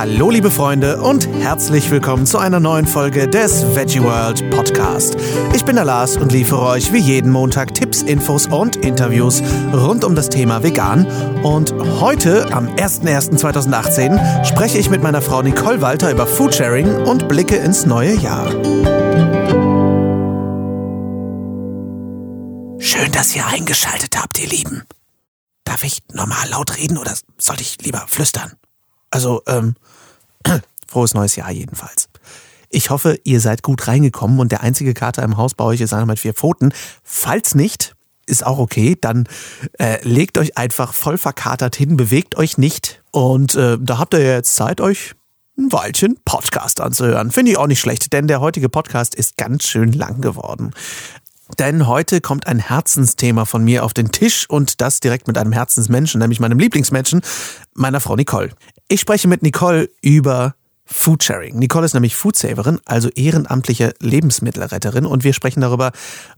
Hallo liebe Freunde und herzlich willkommen zu einer neuen Folge des Veggie World Podcast. Ich bin der Lars und liefere euch wie jeden Montag Tipps, Infos und Interviews rund um das Thema Vegan. Und heute, am 01.01.2018, spreche ich mit meiner Frau Nicole Walter über Foodsharing und blicke ins neue Jahr. Schön, dass ihr eingeschaltet habt, ihr Lieben. Darf ich normal laut reden oder sollte ich lieber flüstern? Also, ähm, frohes neues Jahr jedenfalls. Ich hoffe, ihr seid gut reingekommen und der einzige Kater im Haus bei euch ist einer mit vier Pfoten. Falls nicht, ist auch okay, dann äh, legt euch einfach voll verkatert hin, bewegt euch nicht und äh, da habt ihr ja jetzt Zeit, euch ein Weilchen Podcast anzuhören. Finde ich auch nicht schlecht, denn der heutige Podcast ist ganz schön lang geworden. Denn heute kommt ein Herzensthema von mir auf den Tisch und das direkt mit einem Herzensmenschen, nämlich meinem Lieblingsmenschen, meiner Frau Nicole. Ich spreche mit Nicole über Foodsharing. Nicole ist nämlich Foodsaverin, also ehrenamtliche Lebensmittelretterin und wir sprechen darüber,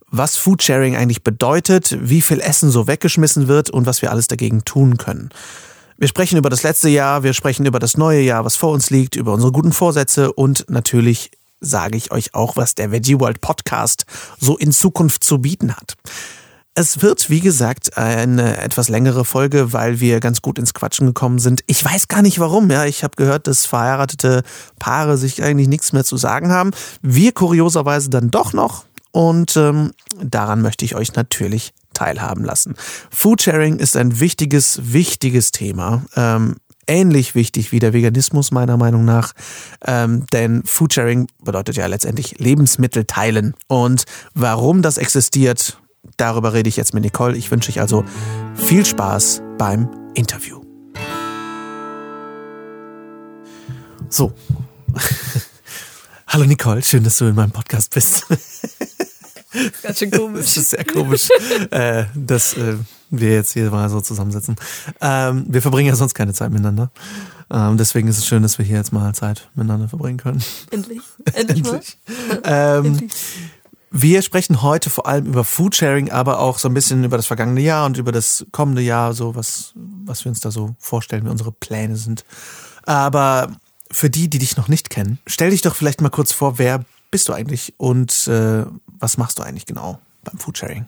was Foodsharing eigentlich bedeutet, wie viel Essen so weggeschmissen wird und was wir alles dagegen tun können. Wir sprechen über das letzte Jahr, wir sprechen über das neue Jahr, was vor uns liegt, über unsere guten Vorsätze und natürlich sage ich euch auch, was der Veggie World Podcast so in Zukunft zu bieten hat. Es wird, wie gesagt, eine etwas längere Folge, weil wir ganz gut ins Quatschen gekommen sind. Ich weiß gar nicht warum. Ja, ich habe gehört, dass verheiratete Paare sich eigentlich nichts mehr zu sagen haben. Wir kurioserweise dann doch noch. Und ähm, daran möchte ich euch natürlich teilhaben lassen. Foodsharing ist ein wichtiges, wichtiges Thema. Ähm, ähnlich wichtig wie der Veganismus meiner Meinung nach, ähm, denn Foodsharing bedeutet ja letztendlich Lebensmittel teilen. Und warum das existiert, darüber rede ich jetzt mit Nicole. Ich wünsche euch also viel Spaß beim Interview. So. Hallo Nicole, schön, dass du in meinem Podcast bist. Ganz schön komisch. Das ist sehr komisch, äh, dass äh, wir jetzt hier mal so zusammensitzen. Ähm, wir verbringen ja sonst keine Zeit miteinander. Ähm, deswegen ist es schön, dass wir hier jetzt mal Zeit miteinander verbringen können. Endlich. Endlich, Endlich. Ähm, Endlich. Wir sprechen heute vor allem über Foodsharing, aber auch so ein bisschen über das vergangene Jahr und über das kommende Jahr, so was, was wir uns da so vorstellen, wie unsere Pläne sind. Aber für die, die dich noch nicht kennen, stell dich doch vielleicht mal kurz vor, wer bist du eigentlich und äh, was machst du eigentlich genau beim Foodsharing?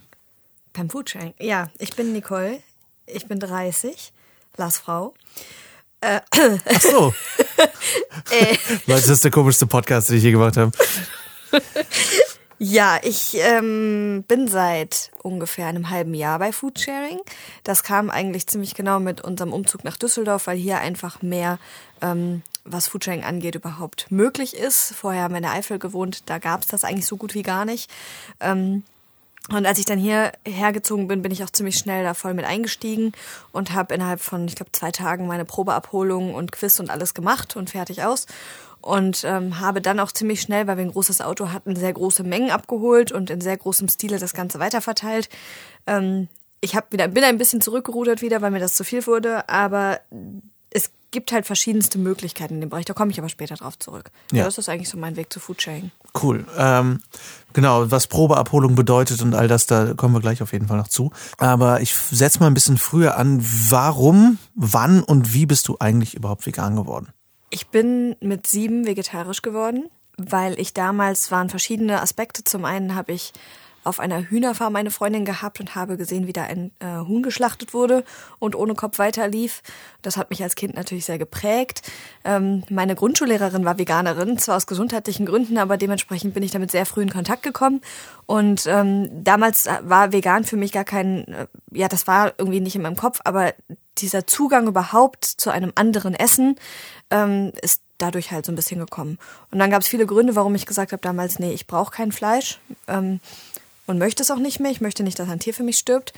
Beim Foodsharing? Ja, ich bin Nicole, ich bin 30, Lars Frau. Äh, Ach so. äh. Leute, das ist der komischste Podcast, den ich je gemacht habe. Ja, ich ähm, bin seit ungefähr einem halben Jahr bei Foodsharing. Das kam eigentlich ziemlich genau mit unserem Umzug nach Düsseldorf, weil hier einfach mehr, ähm, was Foodsharing angeht, überhaupt möglich ist. Vorher haben wir in der Eifel gewohnt, da gab es das eigentlich so gut wie gar nicht. Ähm, und als ich dann hier hergezogen bin, bin ich auch ziemlich schnell da voll mit eingestiegen und habe innerhalb von, ich glaube, zwei Tagen meine Probeabholung und Quiz und alles gemacht und fertig aus und ähm, habe dann auch ziemlich schnell, weil wir ein großes Auto hatten, sehr große Mengen abgeholt und in sehr großem Stile das Ganze weiterverteilt. Ähm, ich hab wieder, bin ein bisschen zurückgerudert wieder, weil mir das zu viel wurde, aber gibt halt verschiedenste Möglichkeiten in dem Bereich. Da komme ich aber später drauf zurück. Ja. das ist eigentlich so mein Weg zu Foodsharing. Cool. Ähm, genau, was Probeabholung bedeutet und all das, da kommen wir gleich auf jeden Fall noch zu. Aber ich setze mal ein bisschen früher an. Warum, wann und wie bist du eigentlich überhaupt vegan geworden? Ich bin mit sieben vegetarisch geworden, weil ich damals waren verschiedene Aspekte. Zum einen habe ich auf einer Hühnerfarm eine Freundin gehabt und habe gesehen, wie da ein äh, Huhn geschlachtet wurde und ohne Kopf weiterlief. Das hat mich als Kind natürlich sehr geprägt. Ähm, meine Grundschullehrerin war Veganerin, zwar aus gesundheitlichen Gründen, aber dementsprechend bin ich damit sehr früh in Kontakt gekommen. Und ähm, damals war vegan für mich gar kein, äh, ja, das war irgendwie nicht in meinem Kopf, aber dieser Zugang überhaupt zu einem anderen Essen ähm, ist dadurch halt so ein bisschen gekommen. Und dann gab es viele Gründe, warum ich gesagt habe damals, nee, ich brauche kein Fleisch ähm, und möchte es auch nicht mehr. Ich möchte nicht, dass ein Tier für mich stirbt.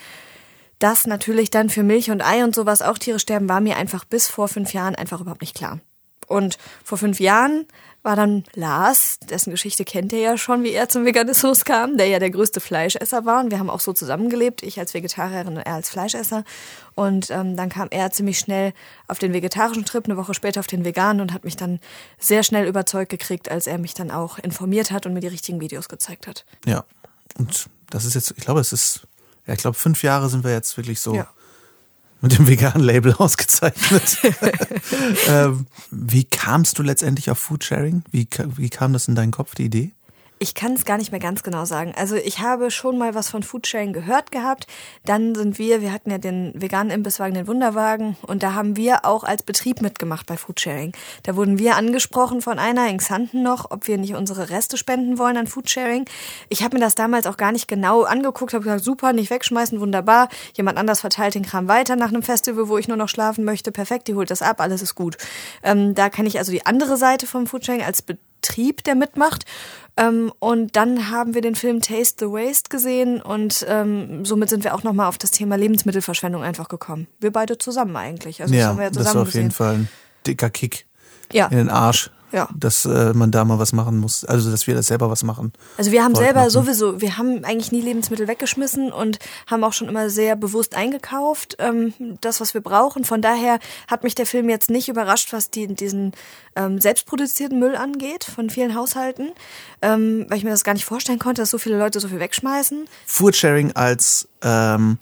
Dass natürlich dann für Milch und Ei und sowas auch Tiere sterben, war mir einfach bis vor fünf Jahren einfach überhaupt nicht klar. Und vor fünf Jahren war dann Lars, dessen Geschichte kennt ihr ja schon, wie er zum Veganismus kam, der ja der größte Fleischesser war. Und wir haben auch so zusammengelebt, ich als Vegetarierin und er als Fleischesser. Und ähm, dann kam er ziemlich schnell auf den vegetarischen Trip, eine Woche später auf den veganen und hat mich dann sehr schnell überzeugt gekriegt, als er mich dann auch informiert hat und mir die richtigen Videos gezeigt hat. Ja, und das ist jetzt, ich glaube, es ist, ja, ich glaube, fünf Jahre sind wir jetzt wirklich so. Ja mit dem veganen Label ausgezeichnet. ähm, wie kamst du letztendlich auf Foodsharing? Wie, wie kam das in deinen Kopf, die Idee? Ich kann es gar nicht mehr ganz genau sagen. Also ich habe schon mal was von Foodsharing gehört gehabt. Dann sind wir, wir hatten ja den veganen Imbisswagen, den Wunderwagen, und da haben wir auch als Betrieb mitgemacht bei Foodsharing. Da wurden wir angesprochen von einer in Xanten noch, ob wir nicht unsere Reste spenden wollen an Foodsharing. Ich habe mir das damals auch gar nicht genau angeguckt, habe gesagt, super, nicht wegschmeißen, wunderbar. Jemand anders verteilt den Kram weiter nach einem Festival, wo ich nur noch schlafen möchte. Perfekt, die holt das ab, alles ist gut. Ähm, da kenne ich also die andere Seite vom Foodsharing als Betrieb, der mitmacht. Ähm, und dann haben wir den Film Taste the Waste gesehen und ähm, somit sind wir auch nochmal auf das Thema Lebensmittelverschwendung einfach gekommen. Wir beide zusammen eigentlich. Also ja, das, haben wir ja zusammen das ist auf gesehen. jeden Fall ein dicker Kick ja. in den Arsch ja. dass äh, man da mal was machen muss. Also, dass wir das selber was machen. Also, wir haben selber machen. sowieso, wir haben eigentlich nie Lebensmittel weggeschmissen und haben auch schon immer sehr bewusst eingekauft, ähm, das, was wir brauchen. Von daher hat mich der Film jetzt nicht überrascht, was die, diesen ähm, selbstproduzierten Müll angeht von vielen Haushalten, ähm, weil ich mir das gar nicht vorstellen konnte, dass so viele Leute so viel wegschmeißen. Foodsharing als, ähm,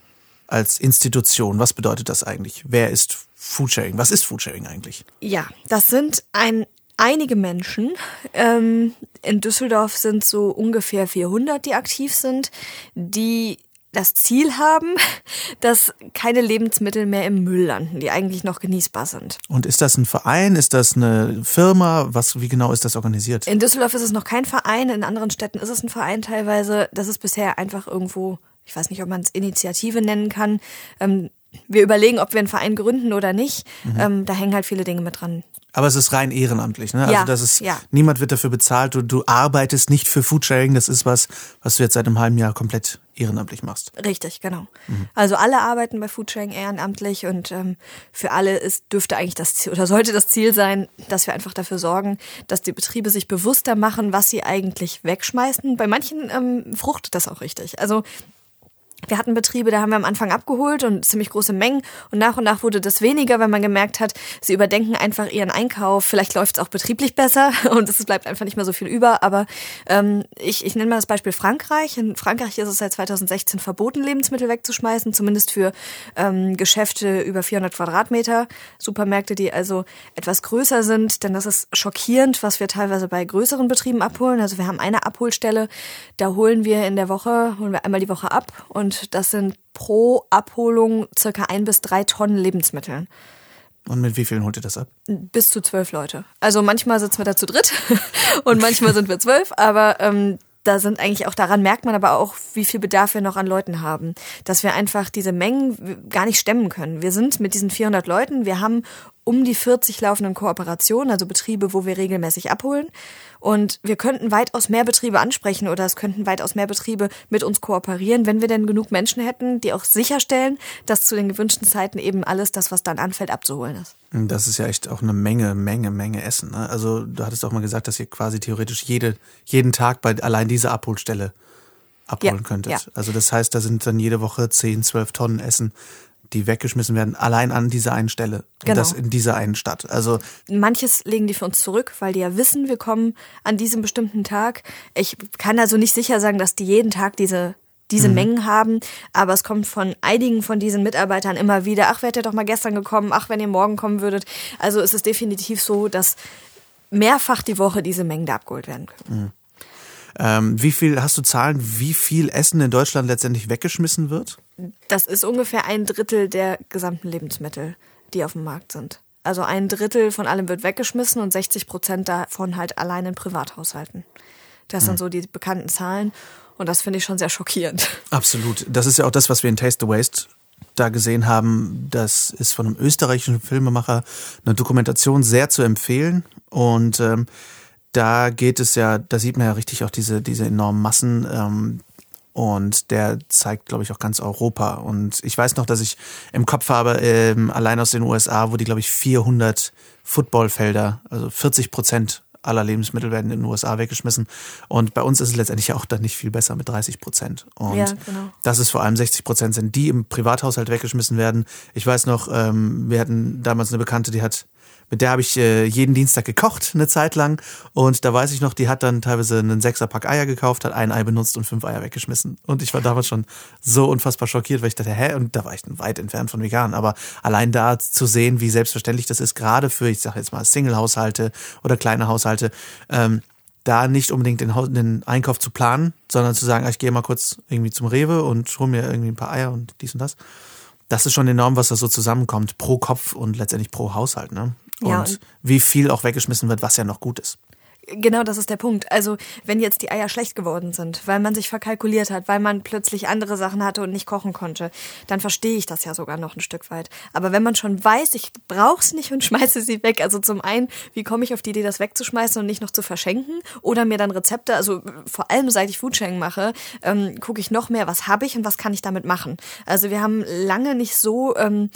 als Institution, was bedeutet das eigentlich? Wer ist Foodsharing? Was ist Foodsharing eigentlich? Ja, das sind ein einige Menschen. Ähm, in Düsseldorf sind so ungefähr 400, die aktiv sind, die das Ziel haben, dass keine Lebensmittel mehr im Müll landen, die eigentlich noch genießbar sind. Und ist das ein Verein? Ist das eine Firma? Was, wie genau ist das organisiert? In Düsseldorf ist es noch kein Verein, in anderen Städten ist es ein Verein teilweise. Das ist bisher einfach irgendwo, ich weiß nicht, ob man es Initiative nennen kann. Ähm, wir überlegen, ob wir einen Verein gründen oder nicht. Mhm. Ähm, da hängen halt viele Dinge mit dran. Aber es ist rein ehrenamtlich, ne? Also ja, das ist ja. niemand wird dafür bezahlt. Du, du arbeitest nicht für Foodsharing. Das ist was, was du jetzt seit einem halben Jahr komplett ehrenamtlich machst. Richtig, genau. Mhm. Also alle arbeiten bei Foodsharing ehrenamtlich und ähm, für alle ist dürfte eigentlich das Ziel oder sollte das Ziel sein, dass wir einfach dafür sorgen, dass die Betriebe sich bewusster machen, was sie eigentlich wegschmeißen. Bei manchen ähm, fruchtet das auch richtig. Also wir hatten Betriebe, da haben wir am Anfang abgeholt und ziemlich große Mengen und nach und nach wurde das weniger, weil man gemerkt hat, sie überdenken einfach ihren Einkauf. Vielleicht läuft es auch betrieblich besser und es bleibt einfach nicht mehr so viel über. Aber ähm, ich, ich nenne mal das Beispiel Frankreich. In Frankreich ist es seit 2016 verboten, Lebensmittel wegzuschmeißen, zumindest für ähm, Geschäfte über 400 Quadratmeter, Supermärkte, die also etwas größer sind. Denn das ist schockierend, was wir teilweise bei größeren Betrieben abholen. Also wir haben eine Abholstelle, da holen wir in der Woche, holen wir einmal die Woche ab und und das sind pro Abholung circa ein bis drei Tonnen Lebensmittel. Und mit wie vielen holt ihr das ab? Bis zu zwölf Leute. Also manchmal sitzen wir da zu dritt und manchmal sind wir zwölf, aber ähm, da sind eigentlich auch daran merkt man aber auch, wie viel Bedarf wir noch an Leuten haben, dass wir einfach diese Mengen gar nicht stemmen können. Wir sind mit diesen 400 Leuten, wir haben um die 40 laufenden Kooperationen, also Betriebe, wo wir regelmäßig abholen. Und wir könnten weitaus mehr Betriebe ansprechen oder es könnten weitaus mehr Betriebe mit uns kooperieren, wenn wir denn genug Menschen hätten, die auch sicherstellen, dass zu den gewünschten Zeiten eben alles das, was dann anfällt, abzuholen ist. Das ist ja echt auch eine Menge, Menge, Menge Essen. Ne? Also du hattest auch mal gesagt, dass ihr quasi theoretisch jede, jeden Tag bei allein dieser Abholstelle abholen ja, könntet. Ja. Also das heißt, da sind dann jede Woche 10, 12 Tonnen Essen die weggeschmissen werden, allein an dieser einen Stelle. Genau. Und das in dieser einen Stadt. Also Manches legen die für uns zurück, weil die ja wissen, wir kommen an diesem bestimmten Tag. Ich kann also nicht sicher sagen, dass die jeden Tag diese diese mhm. Mengen haben, aber es kommt von einigen von diesen Mitarbeitern immer wieder, ach, wärt ihr doch mal gestern gekommen, ach, wenn ihr morgen kommen würdet. Also es ist definitiv so, dass mehrfach die Woche diese Mengen da abgeholt werden können. Mhm. Ähm, wie viel, hast du Zahlen, wie viel Essen in Deutschland letztendlich weggeschmissen wird? Das ist ungefähr ein Drittel der gesamten Lebensmittel, die auf dem Markt sind. Also ein Drittel von allem wird weggeschmissen und 60 Prozent davon halt allein in Privathaushalten. Das sind hm. so die bekannten Zahlen und das finde ich schon sehr schockierend. Absolut. Das ist ja auch das, was wir in Taste the Waste da gesehen haben. Das ist von einem österreichischen Filmemacher eine Dokumentation sehr zu empfehlen und ähm, da geht es ja, da sieht man ja richtig auch diese, diese enormen Massen. Ähm, und der zeigt, glaube ich, auch ganz Europa. Und ich weiß noch, dass ich im Kopf habe, ähm, allein aus den USA, wo die, glaube ich, 400 Footballfelder, also 40 Prozent aller Lebensmittel werden in den USA weggeschmissen. Und bei uns ist es letztendlich auch dann nicht viel besser mit 30 Prozent. Und ja, genau. dass es vor allem 60 Prozent sind, die im Privathaushalt weggeschmissen werden. Ich weiß noch, ähm, wir hatten damals eine Bekannte, die hat Mit der habe ich äh, jeden Dienstag gekocht, eine Zeit lang. Und da weiß ich noch, die hat dann teilweise einen Sechserpack Eier gekauft, hat ein Ei benutzt und fünf Eier weggeschmissen. Und ich war damals schon so unfassbar schockiert, weil ich dachte, hä? Und da war ich weit entfernt von vegan. Aber allein da zu sehen, wie selbstverständlich das ist, gerade für, ich sage jetzt mal, Single-Haushalte oder kleine Haushalte, ähm, da nicht unbedingt den, den, Einkauf zu planen, sondern zu sagen, ah, ich gehe mal kurz irgendwie zum Rewe und hole mir irgendwie ein paar Eier und dies und das. Das ist schon enorm, was da so zusammenkommt, pro Kopf und letztendlich pro Haushalt. Ne? Und, ja, und wie viel auch weggeschmissen wird, was ja noch gut ist. Genau, das ist der Punkt. Also, wenn jetzt die Eier schlecht geworden sind, weil man sich verkalkuliert hat, weil man plötzlich andere Sachen hatte und nicht kochen konnte, dann verstehe ich das ja sogar noch ein Stück weit. Aber wenn man schon weiß, ich brauche es nicht und schmeiße sie weg, also zum einen, wie komme ich auf die Idee, das wegzuschmeißen und nicht noch zu verschenken? Oder mir dann Rezepte, also vor allem seit ich Foodsharing mache, ähm, gucke ich noch mehr, was habe ich und was kann ich damit machen. Also wir haben lange nicht so ähm,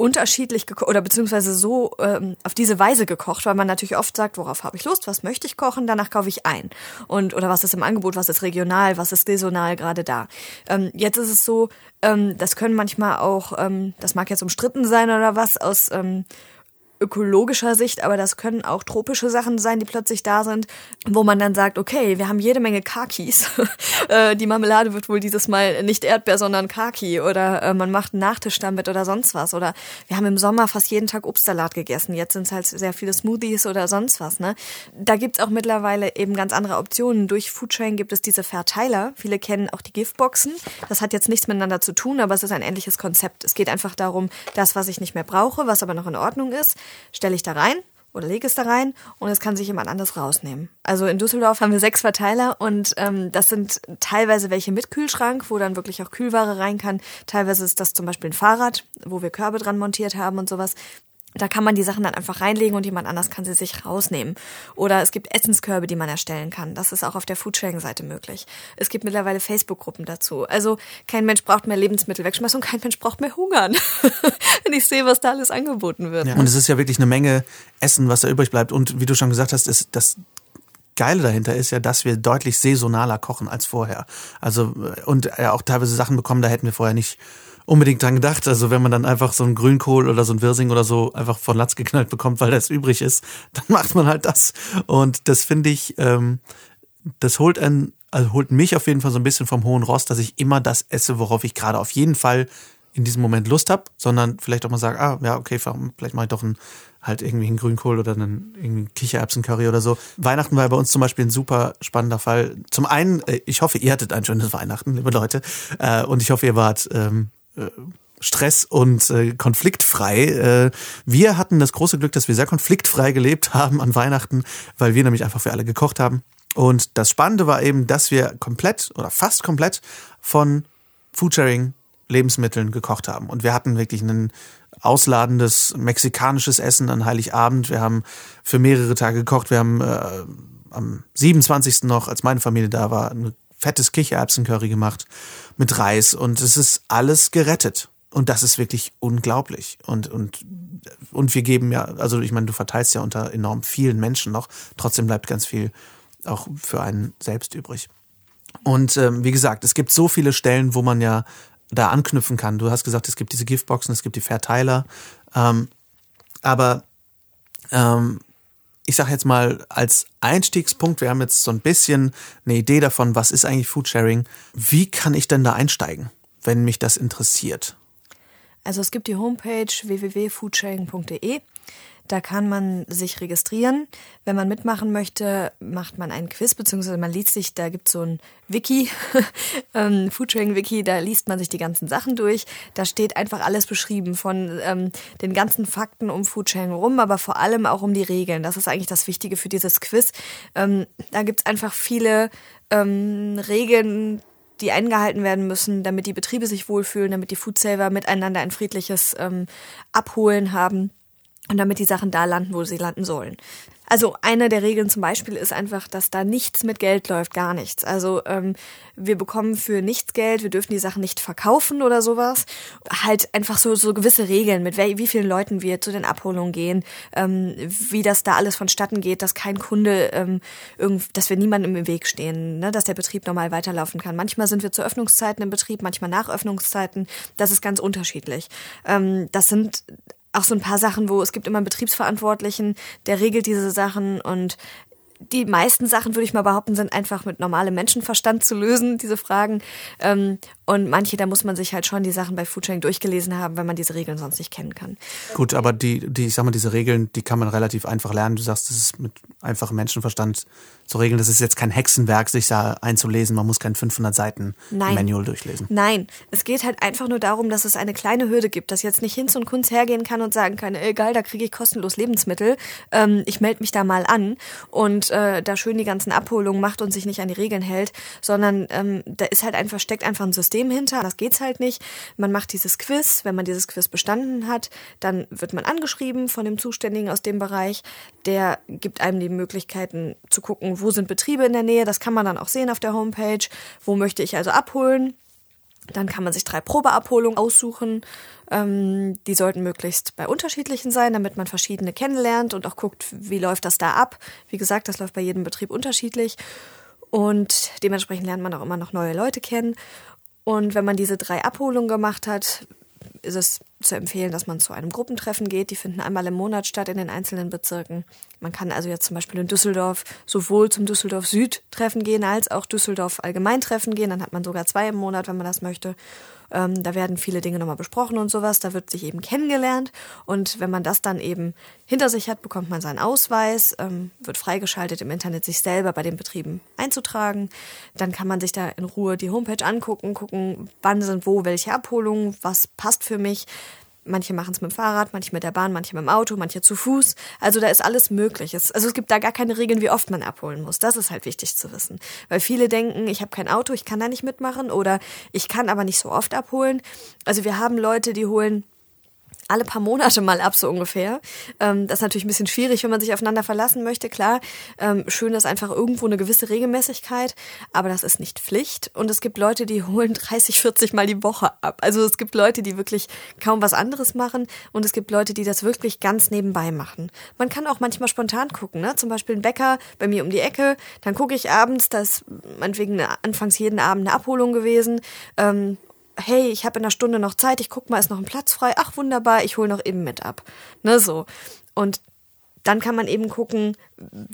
unterschiedlich gekocht oder beziehungsweise so ähm, auf diese Weise gekocht, weil man natürlich oft sagt, worauf habe ich Lust, was möchte ich kochen, danach kaufe ich ein. Und oder was ist im Angebot, was ist regional, was ist saisonal gerade da. Ähm, jetzt ist es so, ähm, das können manchmal auch, ähm, das mag jetzt umstritten sein oder was, aus ähm, ökologischer Sicht, aber das können auch tropische Sachen sein, die plötzlich da sind, wo man dann sagt, okay, wir haben jede Menge Kakis. Äh, die Marmelade wird wohl dieses Mal nicht Erdbeer, sondern Kaki oder äh, man macht einen Nachtisch damit oder sonst was. Oder wir haben im Sommer fast jeden Tag Obstsalat gegessen. Jetzt sind es halt sehr viele Smoothies oder sonst was. Ne? Da gibt's auch mittlerweile eben ganz andere Optionen. Durch Foodchain gibt es diese Verteiler. Viele kennen auch die Giftboxen. Das hat jetzt nichts miteinander zu tun, aber es ist ein ähnliches Konzept. Es geht einfach darum, das, was ich nicht mehr brauche, was aber noch in Ordnung ist, stelle ich da rein oder lege es da rein und es kann sich jemand anders rausnehmen. Also in Düsseldorf haben wir sechs Verteiler und ähm, das sind teilweise welche mit Kühlschrank, wo dann wirklich auch Kühlware rein kann. Teilweise ist das zum Beispiel ein Fahrrad, wo wir Körbe dran montiert haben und sowas. Da kann man die Sachen dann einfach reinlegen und jemand anders kann sie sich rausnehmen. Oder es gibt Essenskörbe, die man erstellen kann. Das ist auch auf der Foodsharing-Seite möglich. Es gibt mittlerweile Facebook-Gruppen dazu. Also kein Mensch braucht mehr Lebensmittel wegschmeißen und kein Mensch braucht mehr hungern. Wenn ich sehe, was da alles angeboten wird. Ja. Und es ist ja wirklich eine Menge Essen, was da übrig bleibt. Und wie du schon gesagt hast, ist das Geile dahinter ist ja, dass wir deutlich saisonaler kochen als vorher. Also und ja auch teilweise Sachen bekommen, da hätten wir vorher nicht unbedingt dran gedacht. Also wenn man dann einfach so einen Grünkohl oder so ein Wirsing oder so einfach von Latz geknallt bekommt, weil das übrig ist, dann macht man halt das. Und das finde ich, ähm, das holt einen, also holt mich auf jeden Fall so ein bisschen vom hohen Rost, dass ich immer das esse, worauf ich gerade auf jeden Fall in diesem Moment Lust habe, sondern vielleicht auch mal sage, ah, ja, okay, vielleicht mache ich doch einen, halt irgendwie einen Grünkohl oder einen irgendwie Kichererbsencurry oder so. Weihnachten war bei uns zum Beispiel ein super spannender Fall. Zum einen, äh, ich hoffe, ihr hattet ein schönes Weihnachten, liebe Leute, äh, und ich hoffe, ihr wart ähm, äh, stress- und äh, konfliktfrei. Äh, wir hatten das große Glück, dass wir sehr konfliktfrei gelebt haben an Weihnachten, weil wir nämlich einfach für alle gekocht haben. Und das Spannende war eben, dass wir komplett oder fast komplett von Foodsharing Lebensmitteln gekocht haben. Und wir hatten wirklich ein ausladendes mexikanisches Essen an Heiligabend. Wir haben für mehrere Tage gekocht. Wir haben äh, am 27. noch, als meine Familie da war, ein fettes Kichererbsencurry gemacht mit Reis und es ist alles gerettet. Und das ist wirklich unglaublich. Und, und, und wir geben ja, also ich meine, du verteilst ja unter enorm vielen Menschen noch. Trotzdem bleibt ganz viel auch für einen selbst übrig. Und ähm, wie gesagt, es gibt so viele Stellen, wo man ja da anknüpfen kann. Du hast gesagt, es gibt diese Giftboxen, es gibt die Verteiler. Ähm, aber ähm, ich sage jetzt mal als Einstiegspunkt, wir haben jetzt so ein bisschen eine Idee davon, was ist eigentlich Foodsharing. Wie kann ich denn da einsteigen, wenn mich das interessiert? Also es gibt die Homepage www.foodsharing.de. Da kann man sich registrieren. Wenn man mitmachen möchte, macht man einen Quiz, beziehungsweise man liest sich, da gibt es so ein Wiki, ähm, Foodsharing-Wiki, da liest man sich die ganzen Sachen durch. Da steht einfach alles beschrieben von ähm, den ganzen Fakten um Foodsharing rum, aber vor allem auch um die Regeln. Das ist eigentlich das Wichtige für dieses Quiz. Ähm, da gibt es einfach viele ähm, Regeln, die eingehalten werden müssen, damit die Betriebe sich wohlfühlen, damit die Foodsaver miteinander ein friedliches ähm, Abholen haben und damit die Sachen da landen, wo sie landen sollen. Also eine der Regeln zum Beispiel ist einfach, dass da nichts mit Geld läuft, gar nichts. Also ähm, wir bekommen für nichts Geld, wir dürfen die Sachen nicht verkaufen oder sowas. Halt einfach so, so gewisse Regeln, mit wie vielen Leuten wir zu den Abholungen gehen, ähm, wie das da alles vonstatten geht, dass kein Kunde, ähm, irgend, dass wir niemandem im Weg stehen, ne, dass der Betrieb normal weiterlaufen kann. Manchmal sind wir zu Öffnungszeiten im Betrieb, manchmal nach Öffnungszeiten. Das ist ganz unterschiedlich. Ähm, das sind auch so ein paar Sachen, wo es gibt immer einen Betriebsverantwortlichen, der regelt diese Sachen und die meisten Sachen, würde ich mal behaupten, sind einfach mit normalem Menschenverstand zu lösen, diese Fragen. Ähm, und manche, da muss man sich halt schon die Sachen bei Foodsharing durchgelesen haben, wenn man diese Regeln sonst nicht kennen kann. Gut, aber die, die, ich sag mal, diese Regeln, die kann man relativ einfach lernen. Du sagst, das ist mit einfachem Menschenverstand zu regeln. Das ist jetzt kein Hexenwerk, sich da einzulesen. Man muss kein 500 Seiten Nein. Manual durchlesen. Nein, es geht halt einfach nur darum, dass es eine kleine Hürde gibt, dass jetzt nicht Hinz und Kunz hergehen kann und sagen kann, egal, da kriege ich kostenlos Lebensmittel, ähm, ich melde mich da mal an und äh, da schön die ganzen Abholungen macht und sich nicht an die Regeln hält, sondern ähm, da ist halt einfach, steckt einfach ein System hinter, das geht's halt nicht. Man macht dieses Quiz, wenn man dieses Quiz bestanden hat, dann wird man angeschrieben von dem Zuständigen aus dem Bereich, der gibt einem die Möglichkeiten zu gucken, wo sind Betriebe in der Nähe, das kann man dann auch sehen auf der Homepage, wo möchte ich also abholen. Dann kann man sich drei Probeabholungen aussuchen. Ähm, die sollten möglichst bei unterschiedlichen sein, damit man verschiedene kennenlernt und auch guckt, wie läuft das da ab. Wie gesagt, das läuft bei jedem Betrieb unterschiedlich. Und dementsprechend lernt man auch immer noch neue Leute kennen. Und wenn man diese drei Abholungen gemacht hat, ist es zu empfehlen, dass man zu einem Gruppentreffen geht. Die finden einmal im Monat statt in den einzelnen Bezirken. Man kann also jetzt zum Beispiel in Düsseldorf sowohl zum Düsseldorf Süd-Treffen gehen als auch Düsseldorf Allgemeintreffen gehen. Dann hat man sogar zwei im Monat, wenn man das möchte. Ähm, da werden viele Dinge nochmal besprochen und sowas. Da wird sich eben kennengelernt. Und wenn man das dann eben hinter sich hat, bekommt man seinen Ausweis, ähm, wird freigeschaltet im Internet, sich selber bei den Betrieben einzutragen. Dann kann man sich da in Ruhe die Homepage angucken, gucken, wann sind wo welche Abholungen, was passt für mich. Manche machen es mit dem Fahrrad, manche mit der Bahn, manche mit dem Auto, manche zu Fuß. Also da ist alles möglich. Es, also es gibt da gar keine Regeln, wie oft man abholen muss. Das ist halt wichtig zu wissen. Weil viele denken, ich habe kein Auto, ich kann da nicht mitmachen oder ich kann aber nicht so oft abholen. Also wir haben Leute, die holen alle paar Monate mal ab, so ungefähr. Ähm, das ist natürlich ein bisschen schwierig, wenn man sich aufeinander verlassen möchte, klar. Ähm, schön ist einfach irgendwo eine gewisse Regelmäßigkeit, aber das ist nicht Pflicht. Und es gibt Leute, die holen 30, 40 Mal die Woche ab. Also es gibt Leute, die wirklich kaum was anderes machen und es gibt Leute, die das wirklich ganz nebenbei machen. Man kann auch manchmal spontan gucken, ne? zum Beispiel ein Bäcker bei mir um die Ecke, dann gucke ich abends, da ist meinetwegen anfangs jeden Abend eine Abholung gewesen ähm, hey, ich habe in einer Stunde noch Zeit, ich guck mal, ist noch ein Platz frei. Ach, wunderbar, ich hole noch eben mit ab. Ne, so. Und dann kann man eben gucken,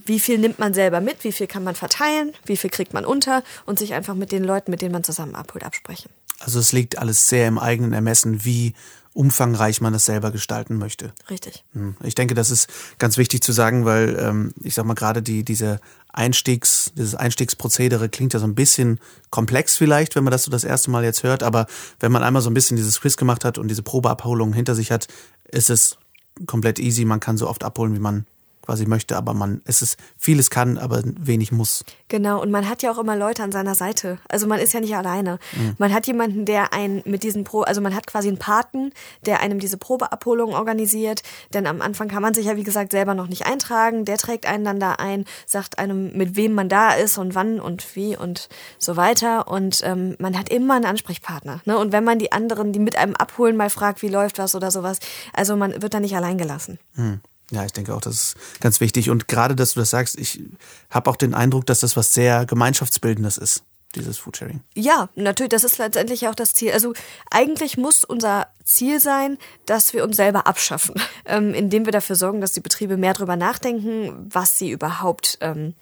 wie viel nimmt man selber mit, wie viel kann man verteilen, wie viel kriegt man unter und sich einfach mit den Leuten, mit denen man zusammen abholt, absprechen. Also es liegt alles sehr im eigenen Ermessen, wie umfangreich man es selber gestalten möchte. Richtig. Hm. Ich denke, das ist ganz wichtig zu sagen, weil ähm, ich sag mal gerade die diese Einstiegs dieses Einstiegsprozedere klingt ja so ein bisschen komplex vielleicht, wenn man das so das erste Mal jetzt hört, aber wenn man einmal so ein bisschen dieses Quiz gemacht hat und diese Probeabholung hinter sich hat, ist es komplett easy. Man kann so oft abholen, wie man quasi möchte, aber man, es ist, vieles kann, aber wenig muss. Genau, und man hat ja auch immer Leute an seiner Seite. Also man ist ja nicht alleine. Mhm. Man hat jemanden, der einen mit diesen Pro, also man hat quasi einen Paten, der einem diese Probeabholung organisiert. Denn am Anfang kann man sich ja, wie gesagt, selber noch nicht eintragen. Der trägt einen dann da ein, sagt einem, mit wem man da ist und wann und wie und so weiter. Und ähm, man hat immer einen Ansprechpartner. Ne? Und wenn man die anderen, die mit einem abholen, mal fragt, wie läuft was oder sowas, also man wird da nicht allein gelassen. Mhm. Ja, ich denke auch, das ist ganz wichtig. Und gerade, dass du das sagst, ich habe auch den Eindruck, dass das was sehr Gemeinschaftsbildendes ist, dieses Foodsharing. Ja, natürlich, das ist letztendlich auch das Ziel. Also eigentlich muss unser Ziel sein, dass wir uns selber abschaffen, ähm, indem wir dafür sorgen, dass die Betriebe mehr drüber nachdenken, was sie überhaupt ähm,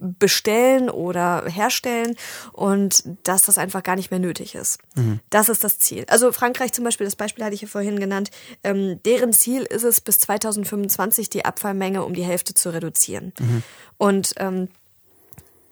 bestellen oder herstellen und dass das einfach gar nicht mehr nötig ist. Mhm. Das ist das Ziel. Also Frankreich zum Beispiel, das Beispiel hatte ich ja vorhin genannt, ähm, deren Ziel ist es, bis 2025 die Abfallmenge um die Hälfte zu reduzieren. Mhm. Und ähm,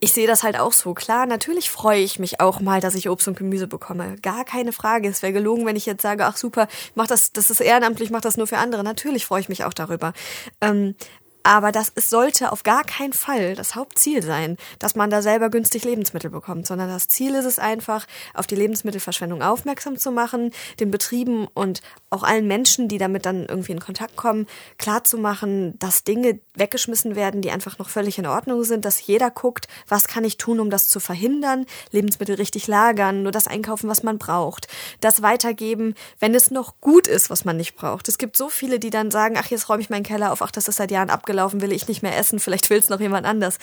ich sehe das halt auch so. Klar, natürlich freue ich mich auch mal, dass ich Obst und Gemüse bekomme. Gar keine Frage. Es wäre gelogen, wenn ich jetzt sage, ach super, mach das, das ist ehrenamtlich, mach das nur für andere. Natürlich freue ich mich auch darüber. Ähm, aber das es sollte auf gar keinen Fall das Hauptziel sein, dass man da selber günstig Lebensmittel bekommt, sondern das Ziel ist es einfach, auf die Lebensmittelverschwendung aufmerksam zu machen, den Betrieben und auch allen Menschen, die damit dann irgendwie in Kontakt kommen, klarzumachen, dass Dinge weggeschmissen werden, die einfach noch völlig in Ordnung sind, dass jeder guckt, was kann ich tun, um das zu verhindern, Lebensmittel richtig lagern, nur das einkaufen, was man braucht, das weitergeben, wenn es noch gut ist, was man nicht braucht. Es gibt so viele, die dann sagen, ach, jetzt räume ich meinen Keller auf, ach, das ist seit Jahren abgelaufen, will ich nicht mehr essen, vielleicht will es noch jemand anders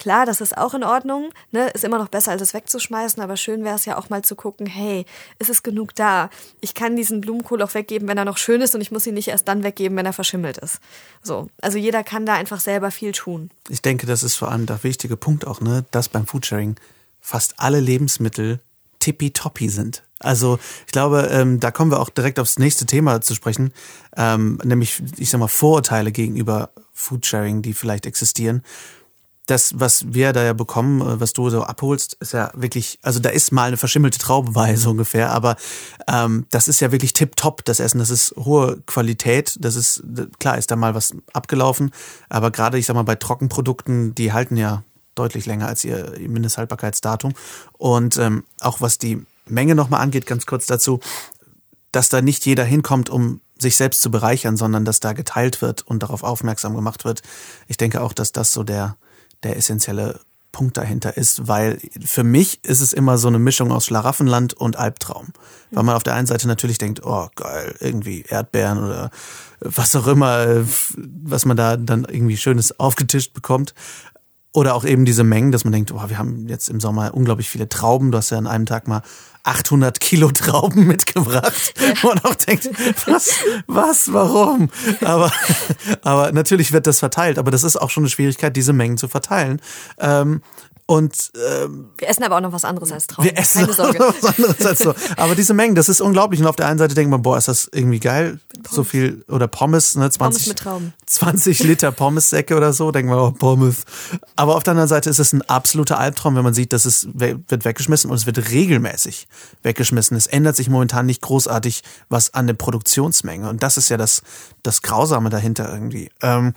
Klar, das ist auch in Ordnung, ne? ist immer noch besser, als es wegzuschmeißen, aber schön wäre es ja auch mal zu gucken, hey, ist es genug da? Ich kann diesen Blumenkohl auch weggeben, wenn er noch schön ist und ich muss ihn nicht erst dann weggeben, wenn er verschimmelt ist. So, also jeder kann da einfach selber viel tun. Ich denke, das ist vor allem der wichtige Punkt auch, ne, dass beim Foodsharing fast alle Lebensmittel tippitoppi sind. Also ich glaube, ähm, da kommen wir auch direkt aufs nächste Thema zu sprechen, ähm, nämlich, ich sag mal, Vorurteile gegenüber Foodsharing, die vielleicht existieren. Das, was wir da ja bekommen, äh, was du so abholst, ist ja wirklich, also da ist mal eine verschimmelte Traube bei, so ungefähr, aber ähm, das ist ja wirklich tipptopp, das Essen, das ist hohe Qualität, das ist, klar ist da mal was abgelaufen, aber gerade, ich sag mal, bei Trockenprodukten, die halten ja deutlich länger als ihr Mindesthaltbarkeitsdatum. Und ähm, auch was die Menge nochmal angeht, ganz kurz dazu, dass da nicht jeder hinkommt, um sich selbst zu bereichern, sondern dass da geteilt wird und darauf aufmerksam gemacht wird. Ich denke auch, dass das so der, der essentielle Punkt dahinter ist, weil für mich ist es immer so eine Mischung aus Schlaraffenland und Albtraum. Weil man auf der einen Seite natürlich denkt, oh geil, irgendwie Erdbeeren oder was auch immer, was man da dann irgendwie Schönes aufgetischt bekommt. Oder auch eben diese Mengen, dass man denkt, oh, wir haben jetzt im Sommer unglaublich viele Trauben. Du hast ja an einem Tag mal 800 Kilo Trauben mitgebracht. Ja. Und auch denkt, was, was, warum? Aber, aber natürlich wird das verteilt. Aber das ist auch schon eine Schwierigkeit, diese Mengen zu verteilen. Ähm, und ähm, wir essen aber auch noch was anderes als Trauben. Wir essen Keine Sorge. was anderes als so. Aber diese Mengen, das ist unglaublich. Und auf der einen Seite denkt man, boah, ist das irgendwie geil, so viel oder Pommes, ne, 20, Pommes mit Trauben. 20 Liter Pommessäcke oder so, denkt man, oh, Pommes. Aber auf der anderen Seite ist es ein absoluter Albtraum, wenn man sieht, dass es wird weggeschmissen und es wird regelmäßig weggeschmissen. Es ändert sich momentan nicht großartig was an der Produktionsmenge. Und das ist ja das, das Grausame dahinter irgendwie. Ähm,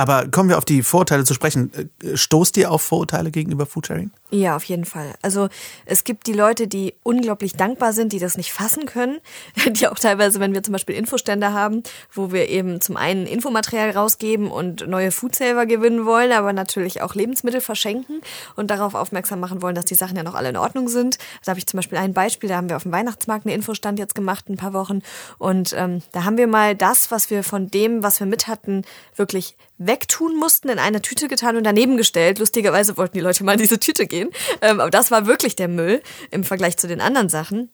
aber kommen wir auf die Vorurteile zu sprechen. Äh, stoßt ihr auf Vorurteile gegenüber Foodsharing? Ja, auf jeden Fall. Also es gibt die Leute, die unglaublich dankbar sind, die das nicht fassen können, die auch teilweise, wenn wir zum Beispiel Infostände haben, wo wir eben zum einen Infomaterial rausgeben und neue Foodsaver gewinnen wollen, aber natürlich auch Lebensmittel verschenken und darauf aufmerksam machen wollen, dass die Sachen ja noch alle in Ordnung sind. Da habe ich zum Beispiel ein Beispiel, da haben wir auf dem Weihnachtsmarkt einen Infostand jetzt gemacht, ein paar Wochen und ähm, da haben wir mal das, was wir von dem, was wir mit hatten, wirklich wegtun mussten, in eine Tüte getan und daneben gestellt. Lustigerweise wollten die Leute mal diese Tüte gehen. Ähm, aber das war wirklich der Müll im Vergleich zu den anderen Sachen.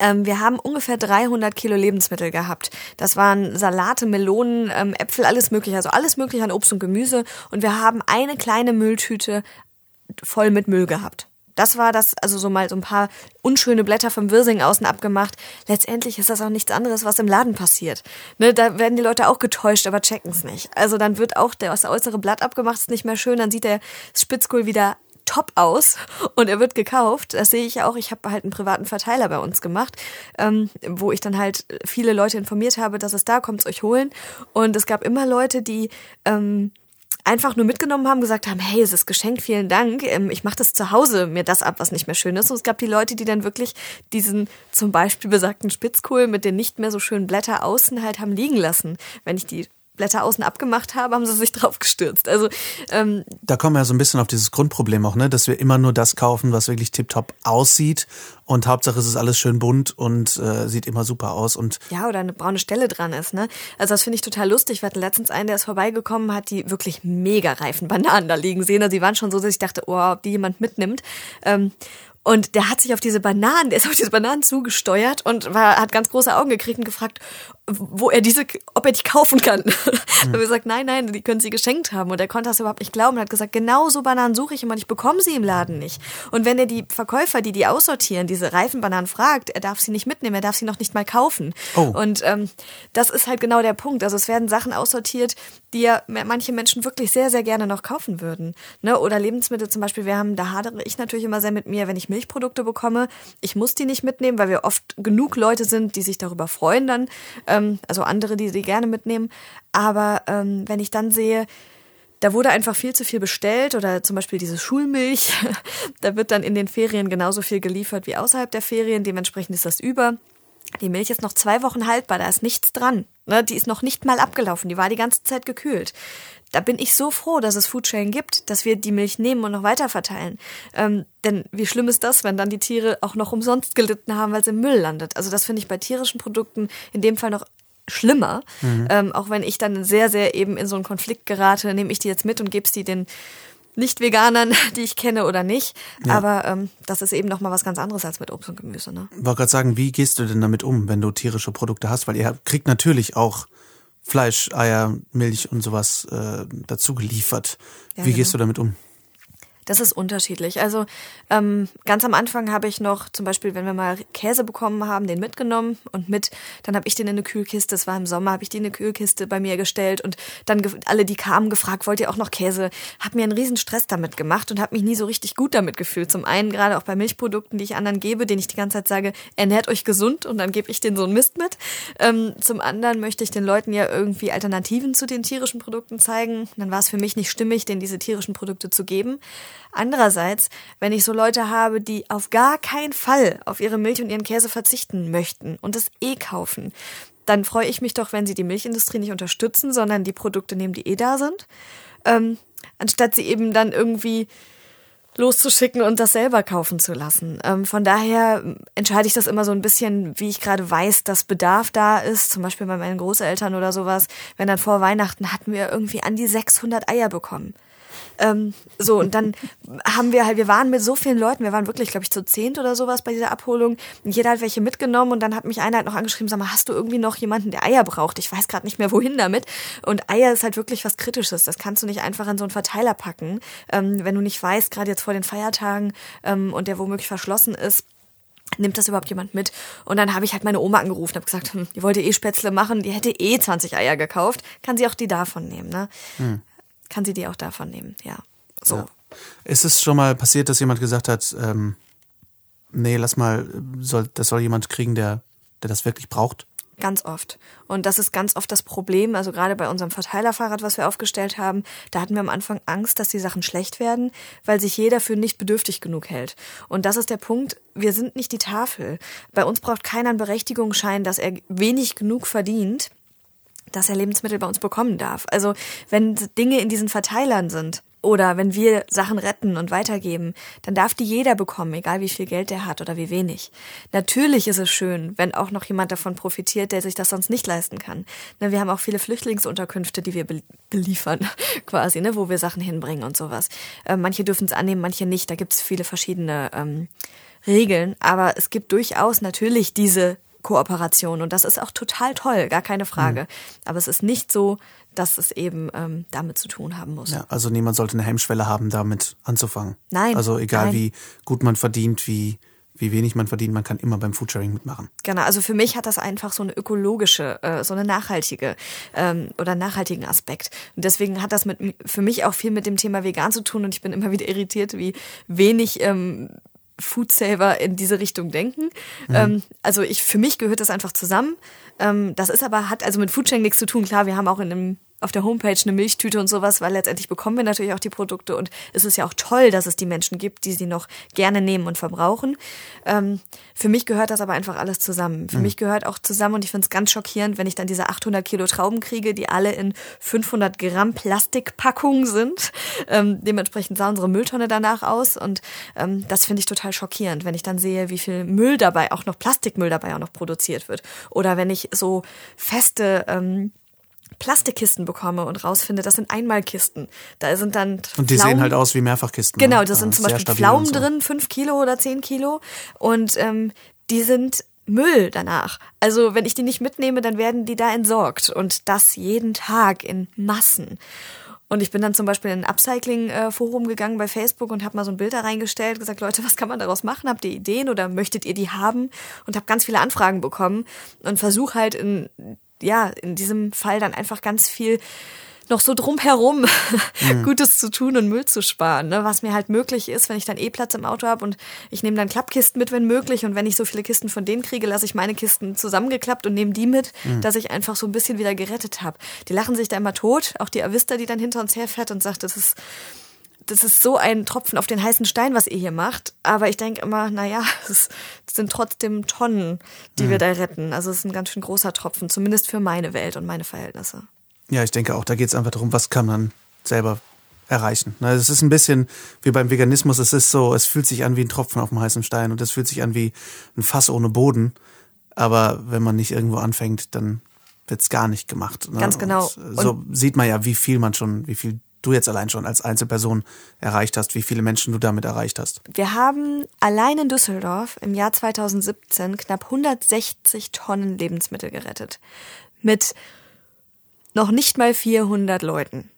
Ähm, wir haben ungefähr 300 Kilo Lebensmittel gehabt. Das waren Salate, Melonen, ähm, Äpfel, alles mögliche, also alles mögliche an Obst und Gemüse. Und wir haben eine kleine Mülltüte voll mit Müll gehabt. Das war das, also so mal so ein paar unschöne Blätter vom Wirsing außen abgemacht. Letztendlich ist das auch nichts anderes, was im Laden passiert. Ne, da werden die Leute auch getäuscht, aber checken es nicht. Also dann wird auch der, das äußere Blatt abgemacht, ist nicht mehr schön, dann sieht der Spitzkohl wieder top aus und er wird gekauft. Das sehe ich auch. Ich habe halt einen privaten Verteiler bei uns gemacht, ähm, wo ich dann halt viele Leute informiert habe, dass es da kommt, euch holen. Und es gab immer Leute, die ähm, einfach nur mitgenommen haben, gesagt haben, hey, es ist geschenkt, vielen Dank. Ähm, ich mache das zu Hause mir das ab, was nicht mehr schön ist. Und es gab die Leute, die dann wirklich diesen zum Beispiel besagten Spitzkohl mit den nicht mehr so schönen Blätter außen halt haben liegen lassen, wenn ich die Blätter außen abgemacht habe, haben sie sich drauf gestürzt. Also ähm, da kommen wir ja so ein bisschen auf dieses Grundproblem auch, ne, dass wir immer nur das kaufen, was wirklich tiptop aussieht und Hauptsache es ist alles schön bunt und äh, sieht immer super aus und ja oder eine braune Stelle dran ist, ne? Also das finde ich total lustig. Wir hatten letztens einen, der ist vorbeigekommen, hat die wirklich mega reifen Bananen da liegen sehen. Also die waren schon so, dass ich dachte, oh, ob die jemand mitnimmt. Ähm, und der hat sich auf diese Bananen, der ist auf diese Bananen zugesteuert und war, hat ganz große Augen gekriegt und gefragt, wo er diese, ob er die kaufen kann. Mhm. Und wir gesagt, nein, nein, die können sie geschenkt haben. Und er konnte das überhaupt nicht glauben und hat gesagt, genau so Bananen suche ich immer ich bekomme sie im Laden nicht. Und wenn er die Verkäufer, die die aussortieren, diese reifen Bananen fragt, er darf sie nicht mitnehmen, er darf sie noch nicht mal kaufen. Oh. Und ähm, das ist halt genau der Punkt. Also es werden Sachen aussortiert, die ja manche Menschen wirklich sehr, sehr gerne noch kaufen würden. Ne? Oder Lebensmittel zum Beispiel, wir haben, da hadere ich natürlich immer sehr mit mir, wenn ich Milchprodukte bekomme. Ich muss die nicht mitnehmen, weil wir oft genug Leute sind, die sich darüber freuen dann. Ähm, also andere, die sie gerne mitnehmen. Aber ähm, wenn ich dann sehe, da wurde einfach viel zu viel bestellt oder zum Beispiel diese Schulmilch, da wird dann in den Ferien genauso viel geliefert wie außerhalb der Ferien. Dementsprechend ist das über. Die Milch ist noch zwei Wochen haltbar, da ist nichts dran. Ne? Die ist noch nicht mal abgelaufen, die war die ganze Zeit gekühlt. Da bin ich so froh, dass es Foodsharing gibt, dass wir die Milch nehmen und noch weiter verteilen. Ähm, denn wie schlimm ist das, wenn dann die Tiere auch noch umsonst gelitten haben, weil sie im Müll landet? Also das finde ich bei tierischen Produkten in dem Fall noch schlimmer. Mhm. Ähm, auch wenn ich dann sehr, sehr eben in so einen Konflikt gerate, nehme ich die jetzt mit und gebe sie den Nicht-Veganern, die ich kenne oder nicht. Ja. Aber ähm, das ist eben nochmal was ganz anderes als mit Obst und Gemüse. Ne? Ich wollte gerade sagen, wie gehst du denn damit um, wenn du tierische Produkte hast? Weil ihr kriegt natürlich auch Fleisch, Eier, Milch und sowas äh, dazu geliefert. Ja, wie genau. gehst du damit um? Das ist unterschiedlich. Also ähm, ganz am Anfang habe ich noch, zum Beispiel, wenn wir mal Käse bekommen haben, den mitgenommen und mit, dann habe ich den in eine Kühlkiste, es war im Sommer, habe ich die in eine Kühlkiste bei mir gestellt und dann alle, die kamen, gefragt, wollt ihr auch noch Käse? Hab mir einen riesen Stress damit gemacht und habe mich nie so richtig gut damit gefühlt. Zum einen gerade auch bei Milchprodukten, die ich anderen gebe, denen ich die ganze Zeit sage, ernährt euch gesund und dann gebe ich denen so einen Mist mit. Ähm, zum anderen möchte ich den Leuten ja irgendwie Alternativen zu den tierischen Produkten zeigen. Dann war es für mich nicht stimmig, denen diese tierischen Produkte zu geben. Andererseits, wenn ich so Leute habe, die auf gar keinen Fall auf ihre Milch und ihren Käse verzichten möchten und es eh kaufen, dann freue ich mich doch, wenn sie die Milchindustrie nicht unterstützen, sondern die Produkte nehmen, die eh da sind, ähm, anstatt sie eben dann irgendwie loszuschicken und das selber kaufen zu lassen. Ähm, von daher entscheide ich das immer so ein bisschen, wie ich gerade weiß, dass Bedarf da ist. Zum Beispiel bei meinen Großeltern oder sowas. Wenn dann vor Weihnachten hatten wir irgendwie an die 600 Eier bekommen. Ähm, so, und dann haben wir halt, wir waren mit so vielen Leuten, wir waren wirklich, glaube ich, zu zehnt oder sowas bei dieser Abholung. Und jeder hat welche mitgenommen und dann hat mich einer halt noch angeschrieben, sag mal, hast du irgendwie noch jemanden, der Eier braucht? Ich weiß gerade nicht mehr, wohin damit. Und Eier ist halt wirklich was Kritisches. Das kannst du nicht einfach in so einen Verteiler packen, ähm, wenn du nicht weißt, gerade jetzt vor den Feiertagen ähm, und der womöglich verschlossen ist, nimmt das überhaupt jemand mit? Und dann habe ich halt meine Oma angerufen, habe gesagt, hm, die wollte eh Spätzle machen, die hätte eh 20 Eier gekauft, kann sie auch die davon nehmen, ne? Hm kann sie die auch davon nehmen, ja. So. Ja. Ist es schon mal passiert, dass jemand gesagt hat, ähm, nee, lass mal, soll, das soll jemand kriegen, der, der das wirklich braucht? Ganz oft. Und das ist ganz oft das Problem. Also gerade bei unserem Verteilerfahrrad, was wir aufgestellt haben, da hatten wir am Anfang Angst, dass die Sachen schlecht werden, weil sich jeder für nicht bedürftig genug hält. Und das ist der Punkt. Wir sind nicht die Tafel. Bei uns braucht keiner einen Berechtigungsschein, dass er wenig genug verdient, dass er Lebensmittel bei uns bekommen darf. Also wenn Dinge in diesen Verteilern sind oder wenn wir Sachen retten und weitergeben, dann darf die jeder bekommen, egal wie viel Geld der hat oder wie wenig. Natürlich ist es schön, wenn auch noch jemand davon profitiert, der sich das sonst nicht leisten kann. Ne, wir haben auch viele Flüchtlingsunterkünfte, die wir beliefern, quasi, ne, wo wir Sachen hinbringen und sowas. Äh, manche dürfen es annehmen, manche nicht. Da gibt es viele verschiedene ähm, Regeln, aber es gibt durchaus natürlich diese Kooperation. Und das ist auch total toll, gar keine Frage. Mhm. Aber es ist nicht so, dass es eben ähm, damit zu tun haben muss. Ja, also niemand sollte eine Hemmschwelle haben, damit anzufangen. Nein. Also egal nein. wie gut man verdient, wie wie wenig man verdient, man kann immer beim Foodsharing mitmachen. Genau, also für mich hat das einfach so eine ökologische, äh, so eine nachhaltige ähm, oder nachhaltigen Aspekt. Und deswegen hat das mit für mich auch viel mit dem Thema vegan zu tun und ich bin immer wieder irritiert, wie wenig ähm, Foodsaver in diese Richtung denken. Mhm. Ähm, also ich, für mich gehört das einfach zusammen. Ähm, das ist aber, hat also mit Foodsharing nichts zu tun. Klar, wir haben auch in einem auf der Homepage eine Milchtüte und sowas, weil letztendlich bekommen wir natürlich auch die Produkte und es ist ja auch toll, dass es die Menschen gibt, die sie noch gerne nehmen und verbrauchen. Ähm, für mich gehört das aber einfach alles zusammen. Für mhm. mich gehört auch zusammen und ich finde es ganz schockierend, wenn ich dann diese 800 Kilo Trauben kriege, die alle in 500 Gramm Plastikpackungen sind. Ähm, dementsprechend sah unsere Mülltonne danach aus und ähm, das finde ich total schockierend, wenn ich dann sehe, wie viel Müll dabei, auch noch Plastikmüll dabei auch noch produziert wird. Oder wenn ich so feste ähm, Plastikkisten bekomme und rausfinde, das sind Einmalkisten. Da sind dann Und die Pflaumen. sehen halt aus wie Mehrfachkisten. Genau, da sind zum Beispiel Pflaumen so. drin, fünf Kilo oder zehn Kilo. Und ähm, die sind Müll danach. Also wenn ich die nicht mitnehme, dann werden die da entsorgt. Und das jeden Tag in Massen. Und ich bin dann zum Beispiel in ein Upcycling-Forum gegangen bei Facebook und habe mal so ein Bild da reingestellt, gesagt, Leute, was kann man daraus machen? Habt ihr Ideen oder möchtet ihr die haben? Und habe ganz viele Anfragen bekommen und versuche halt in ja, in diesem Fall dann einfach ganz viel noch so drumherum mhm. Gutes zu tun und Müll zu sparen, ne? was mir halt möglich ist, wenn ich dann eh Platz im Auto habe und ich nehme dann Klappkisten mit, wenn möglich und wenn ich so viele Kisten von denen kriege, lasse ich meine Kisten zusammengeklappt und nehme die mit, mhm. dass ich einfach so ein bisschen wieder gerettet habe. Die lachen sich da immer tot, auch die Avista, die dann hinter uns herfährt und sagt, das ist das ist so ein Tropfen auf den heißen Stein, was ihr hier macht. Aber ich denke immer, naja, es sind trotzdem Tonnen, die mhm. wir da retten. Also es ist ein ganz schön großer Tropfen, zumindest für meine Welt und meine Verhältnisse. Ja, ich denke auch, da geht es einfach darum, was kann man selber erreichen. Es ist ein bisschen wie beim Veganismus, es ist so, es fühlt sich an wie ein Tropfen auf dem heißen Stein und es fühlt sich an wie ein Fass ohne Boden. Aber wenn man nicht irgendwo anfängt, dann wird es gar nicht gemacht. Ne? Ganz genau. Und so und sieht man ja, wie viel man schon, wie viel du jetzt allein schon als Einzelperson erreicht hast, wie viele Menschen du damit erreicht hast. Wir haben allein in Düsseldorf im Jahr 2017 knapp 160 Tonnen Lebensmittel gerettet. Mit noch nicht mal 400 Leuten.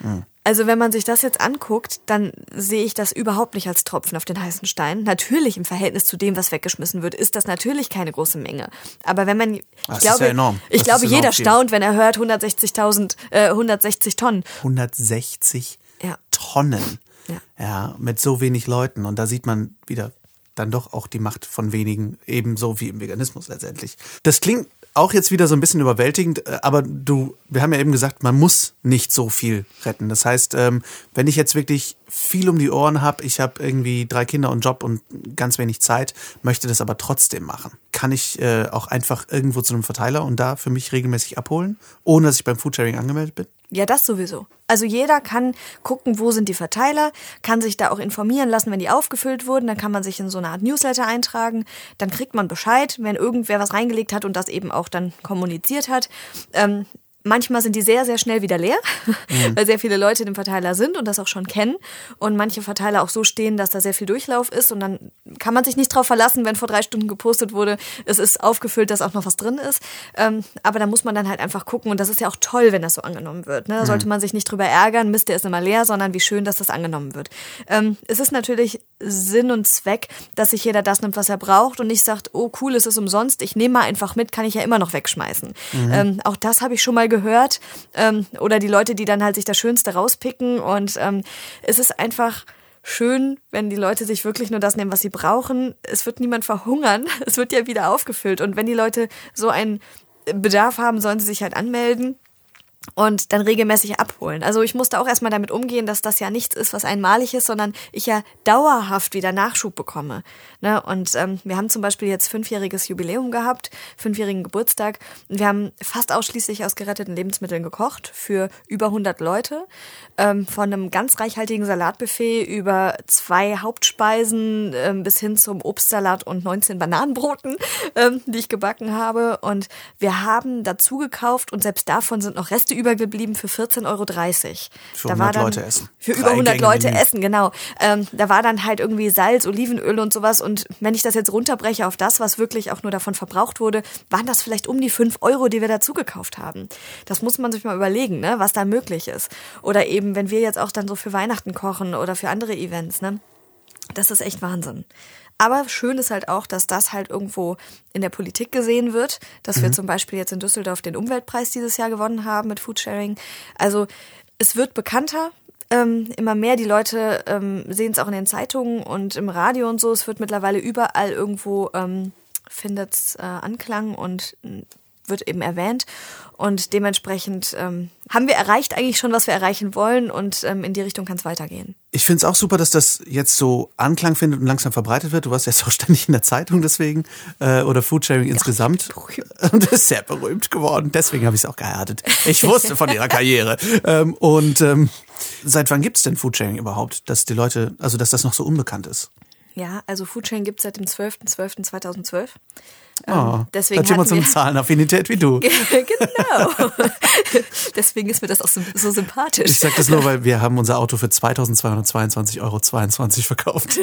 Mhm. Also wenn man sich das jetzt anguckt, dann sehe ich das überhaupt nicht als Tropfen auf den heißen Stein. Natürlich im Verhältnis zu dem, was weggeschmissen wird, ist das natürlich keine große Menge. Aber wenn man, ich das glaube, ja enorm. ich Das glaube, jeder viel. staunt, wenn er hört 160.000, äh, 160 Tonnen. 160 Ja. Tonnen. Ja. ja, mit so wenig Leuten. Und da sieht man wieder dann doch auch die Macht von wenigen, ebenso wie im Veganismus letztendlich. Das klingt auch jetzt wieder so ein bisschen überwältigend, äh, aber du, wir haben ja eben gesagt, man muss nicht so viel retten. Das heißt, ähm, wenn ich jetzt wirklich viel um die Ohren habe, ich habe irgendwie drei Kinder und Job und ganz wenig Zeit, möchte das aber trotzdem machen, kann ich äh, auch einfach irgendwo zu einem Verteiler und da für mich regelmäßig abholen, ohne dass ich beim Foodsharing angemeldet bin? Ja, das sowieso. Also jeder kann gucken, wo sind die Verteiler, kann sich da auch informieren lassen, wenn die aufgefüllt wurden. Dann kann man sich in so eine Art Newsletter eintragen. Dann kriegt man Bescheid, wenn irgendwer was reingelegt hat und das eben auch dann kommuniziert hat. Ähm, Manchmal sind die sehr, sehr schnell wieder leer, weil sehr viele Leute dem Verteiler sind und das auch schon kennen. Und manche Verteiler auch so stehen, dass da sehr viel Durchlauf ist. Und dann kann man sich nicht drauf verlassen, wenn vor drei Stunden gepostet wurde, es ist aufgefüllt, dass auch noch was drin ist. Ähm, aber da muss man dann halt einfach gucken. Und das ist ja auch toll, wenn das so angenommen wird. Ne? Da sollte man sich nicht drüber ärgern, Mist, der ist immer leer, sondern wie schön, dass das angenommen wird. Ähm, es ist natürlich Sinn und Zweck, dass sich jeder das nimmt, was er braucht und nicht sagt, oh cool, es ist umsonst, ich nehme mal einfach mit, kann ich ja immer noch wegschmeißen. Ähm, auch das habe ich schon mal gehört. Ähm, oder die Leute, die dann halt sich das Schönste rauspicken. Und ähm, es ist einfach schön, wenn die Leute sich wirklich nur das nehmen, was sie brauchen. Es wird niemand verhungern. Es wird ja wieder aufgefüllt. Und wenn die Leute so einen Bedarf haben, sollen sie sich halt anmelden und dann regelmäßig abholen. Also ich musste auch erstmal damit umgehen, dass das ja nichts ist, was einmalig ist, sondern ich ja dauerhaft wieder Nachschub bekomme. Ne? Und ähm, wir haben zum Beispiel jetzt fünfjähriges Jubiläum gehabt, fünfjährigen Geburtstag. Und wir haben fast ausschließlich aus geretteten Lebensmitteln gekocht für über 100 Leute. Ähm, von einem ganz reichhaltigen Salatbuffet über zwei Hauptspeisen ähm, bis hin zum Obstsalat und 19 Bananenbroten, ähm, die ich gebacken habe. Und wir haben dazu gekauft und selbst davon sind noch Reste übergeblieben für 14,30 Euro. Für Da 100 war dann, Leute essen. Für über 100 Gänge Leute Menü. essen, genau. Ähm, da war dann halt irgendwie Salz, Olivenöl und sowas. Und wenn ich das jetzt runterbreche auf das, was wirklich auch nur davon verbraucht wurde, waren das vielleicht um die 5 Euro, die wir dazu gekauft haben. Das muss man sich mal überlegen, ne, was da möglich ist. Oder eben, wenn wir jetzt auch dann so für Weihnachten kochen oder für andere Events, ne. Das ist echt Wahnsinn. Aber schön ist halt auch, dass das halt irgendwo in der Politik gesehen wird, dass wir zum Beispiel jetzt in Düsseldorf den Umweltpreis dieses Jahr gewonnen haben mit Foodsharing. Also es wird bekannter. Ähm, immer mehr die Leute ähm, sehen es auch in den Zeitungen und im Radio und so. Es wird mittlerweile überall irgendwo ähm, findet äh, Anklang und wird eben erwähnt. Und dementsprechend ähm, haben wir erreicht eigentlich schon, was wir erreichen wollen und ähm, in die Richtung kann es weitergehen. Ich finde es auch super, dass das jetzt so Anklang findet und langsam verbreitet wird. Du warst ja so ständig in der Zeitung deswegen äh, oder Foodsharing insgesamt. Und das ist sehr berühmt geworden. Deswegen habe ich es auch geheiratet. Ich wusste von ihrer Karriere. Ähm, und ähm, seit wann gibt's denn Foodsharing überhaupt? Dass die Leute, also dass das noch so unbekannt ist. Ja, also Foodsharing gibt es seit dem 12.12.2012. Oh, deswegen hat jemand so eine Zahlenaffinität wie du. genau. Deswegen ist mir das auch so, so sympathisch. Ich sag das nur, weil wir haben unser Auto für 2.222,22 Euro verkauft.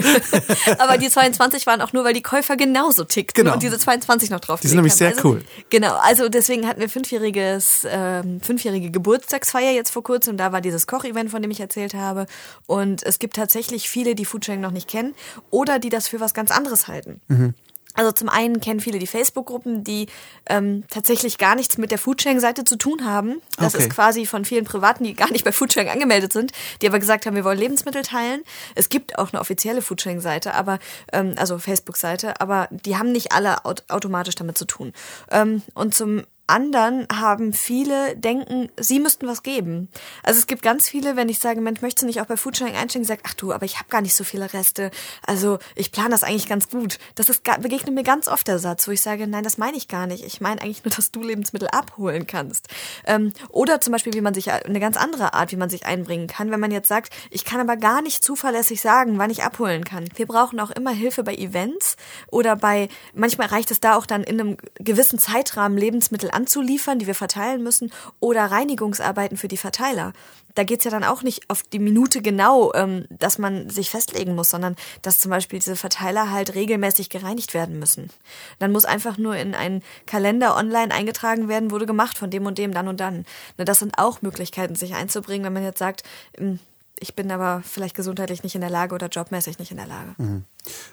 Aber die 22 waren auch nur, weil die Käufer genauso tickten Genau. und diese 22 noch drauf Die sind nämlich haben. sehr also, cool. Genau, also deswegen hatten wir fünfjähriges, ähm, fünfjährige Geburtstagsfeier jetzt vor kurzem. Da war dieses Kochevent, von dem ich erzählt habe. Und es gibt tatsächlich viele, die Foodsharing noch nicht kennen oder die das für was ganz anderes halten. Mhm. Also zum einen kennen viele die Facebook-Gruppen, die ähm, tatsächlich gar nichts mit der Foodsharing-Seite zu tun haben. Das Okay. ist quasi von vielen Privaten, die gar nicht bei Foodsharing angemeldet sind, die aber gesagt haben, wir wollen Lebensmittel teilen. Es gibt auch eine offizielle Foodsharing-Seite, aber ähm, also Facebook-Seite, aber die haben nicht alle aut automatisch damit zu tun. Ähm, und zum anderen haben viele denken, sie müssten was geben. Also es gibt ganz viele, wenn ich sage, Mensch, möchtest du nicht auch bei Foodsharing einsteigen, sagen, ach du, aber ich habe gar nicht so viele Reste. Also ich plane das eigentlich ganz gut. Das ist begegnet mir ganz oft der Satz, wo ich sage, nein, das meine ich gar nicht. Ich meine eigentlich nur, dass du Lebensmittel abholen kannst. Ähm, oder zum Beispiel, wie man sich eine ganz andere Art, wie man sich einbringen kann, wenn man jetzt sagt, ich kann aber gar nicht zuverlässig sagen, wann ich abholen kann. Wir brauchen auch immer Hilfe bei Events oder bei, manchmal reicht es da auch dann in einem gewissen Zeitrahmen Lebensmittel anzuliefern, die wir verteilen müssen, oder Reinigungsarbeiten für die Verteiler. Da geht's ja dann auch nicht auf die Minute genau, ähm, dass man sich festlegen muss, sondern dass zum Beispiel diese Verteiler halt regelmäßig gereinigt werden müssen. Dann muss einfach nur in einen Kalender online eingetragen werden, wurde gemacht von dem und dem dann und dann. Ne, das sind auch Möglichkeiten, sich einzubringen, wenn man jetzt sagt, ähm, ich bin aber vielleicht gesundheitlich nicht in der Lage oder jobmäßig nicht in der Lage. Mhm.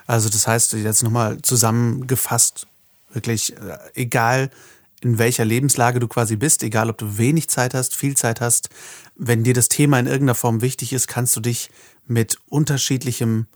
Also das heißt, jetzt nochmal zusammengefasst, wirklich äh, egal in welcher Lebenslage du quasi bist, egal ob du wenig Zeit hast, viel Zeit hast, wenn dir das Thema in irgendeiner Form wichtig ist, kannst du dich mit unterschiedlichem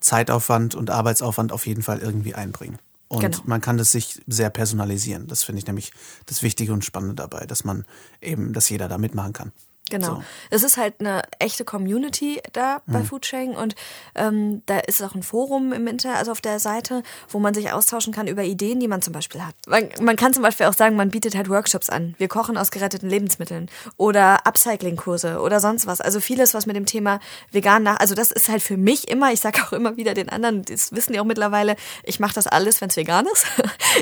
Zeitaufwand und Arbeitsaufwand auf jeden Fall irgendwie einbringen. Und genau. man kann das sich sehr personalisieren. Das finde ich nämlich das Wichtige und Spannende dabei, dass man eben, dass jeder da mitmachen kann. Genau. So. Es ist halt eine echte Community da bei mhm. Foodsharing und ähm, da ist auch ein Forum im Internet, also auf der Seite, wo man sich austauschen kann über Ideen, die man zum Beispiel hat. Man, man kann zum Beispiel auch sagen, man bietet halt Workshops an. Wir kochen aus geretteten Lebensmitteln oder Upcycling-Kurse oder sonst was. Also vieles, was mit dem Thema vegan nach, also das ist halt für mich immer, ich sage auch immer wieder den anderen, das wissen die auch mittlerweile, ich mache das alles, wenn es vegan ist.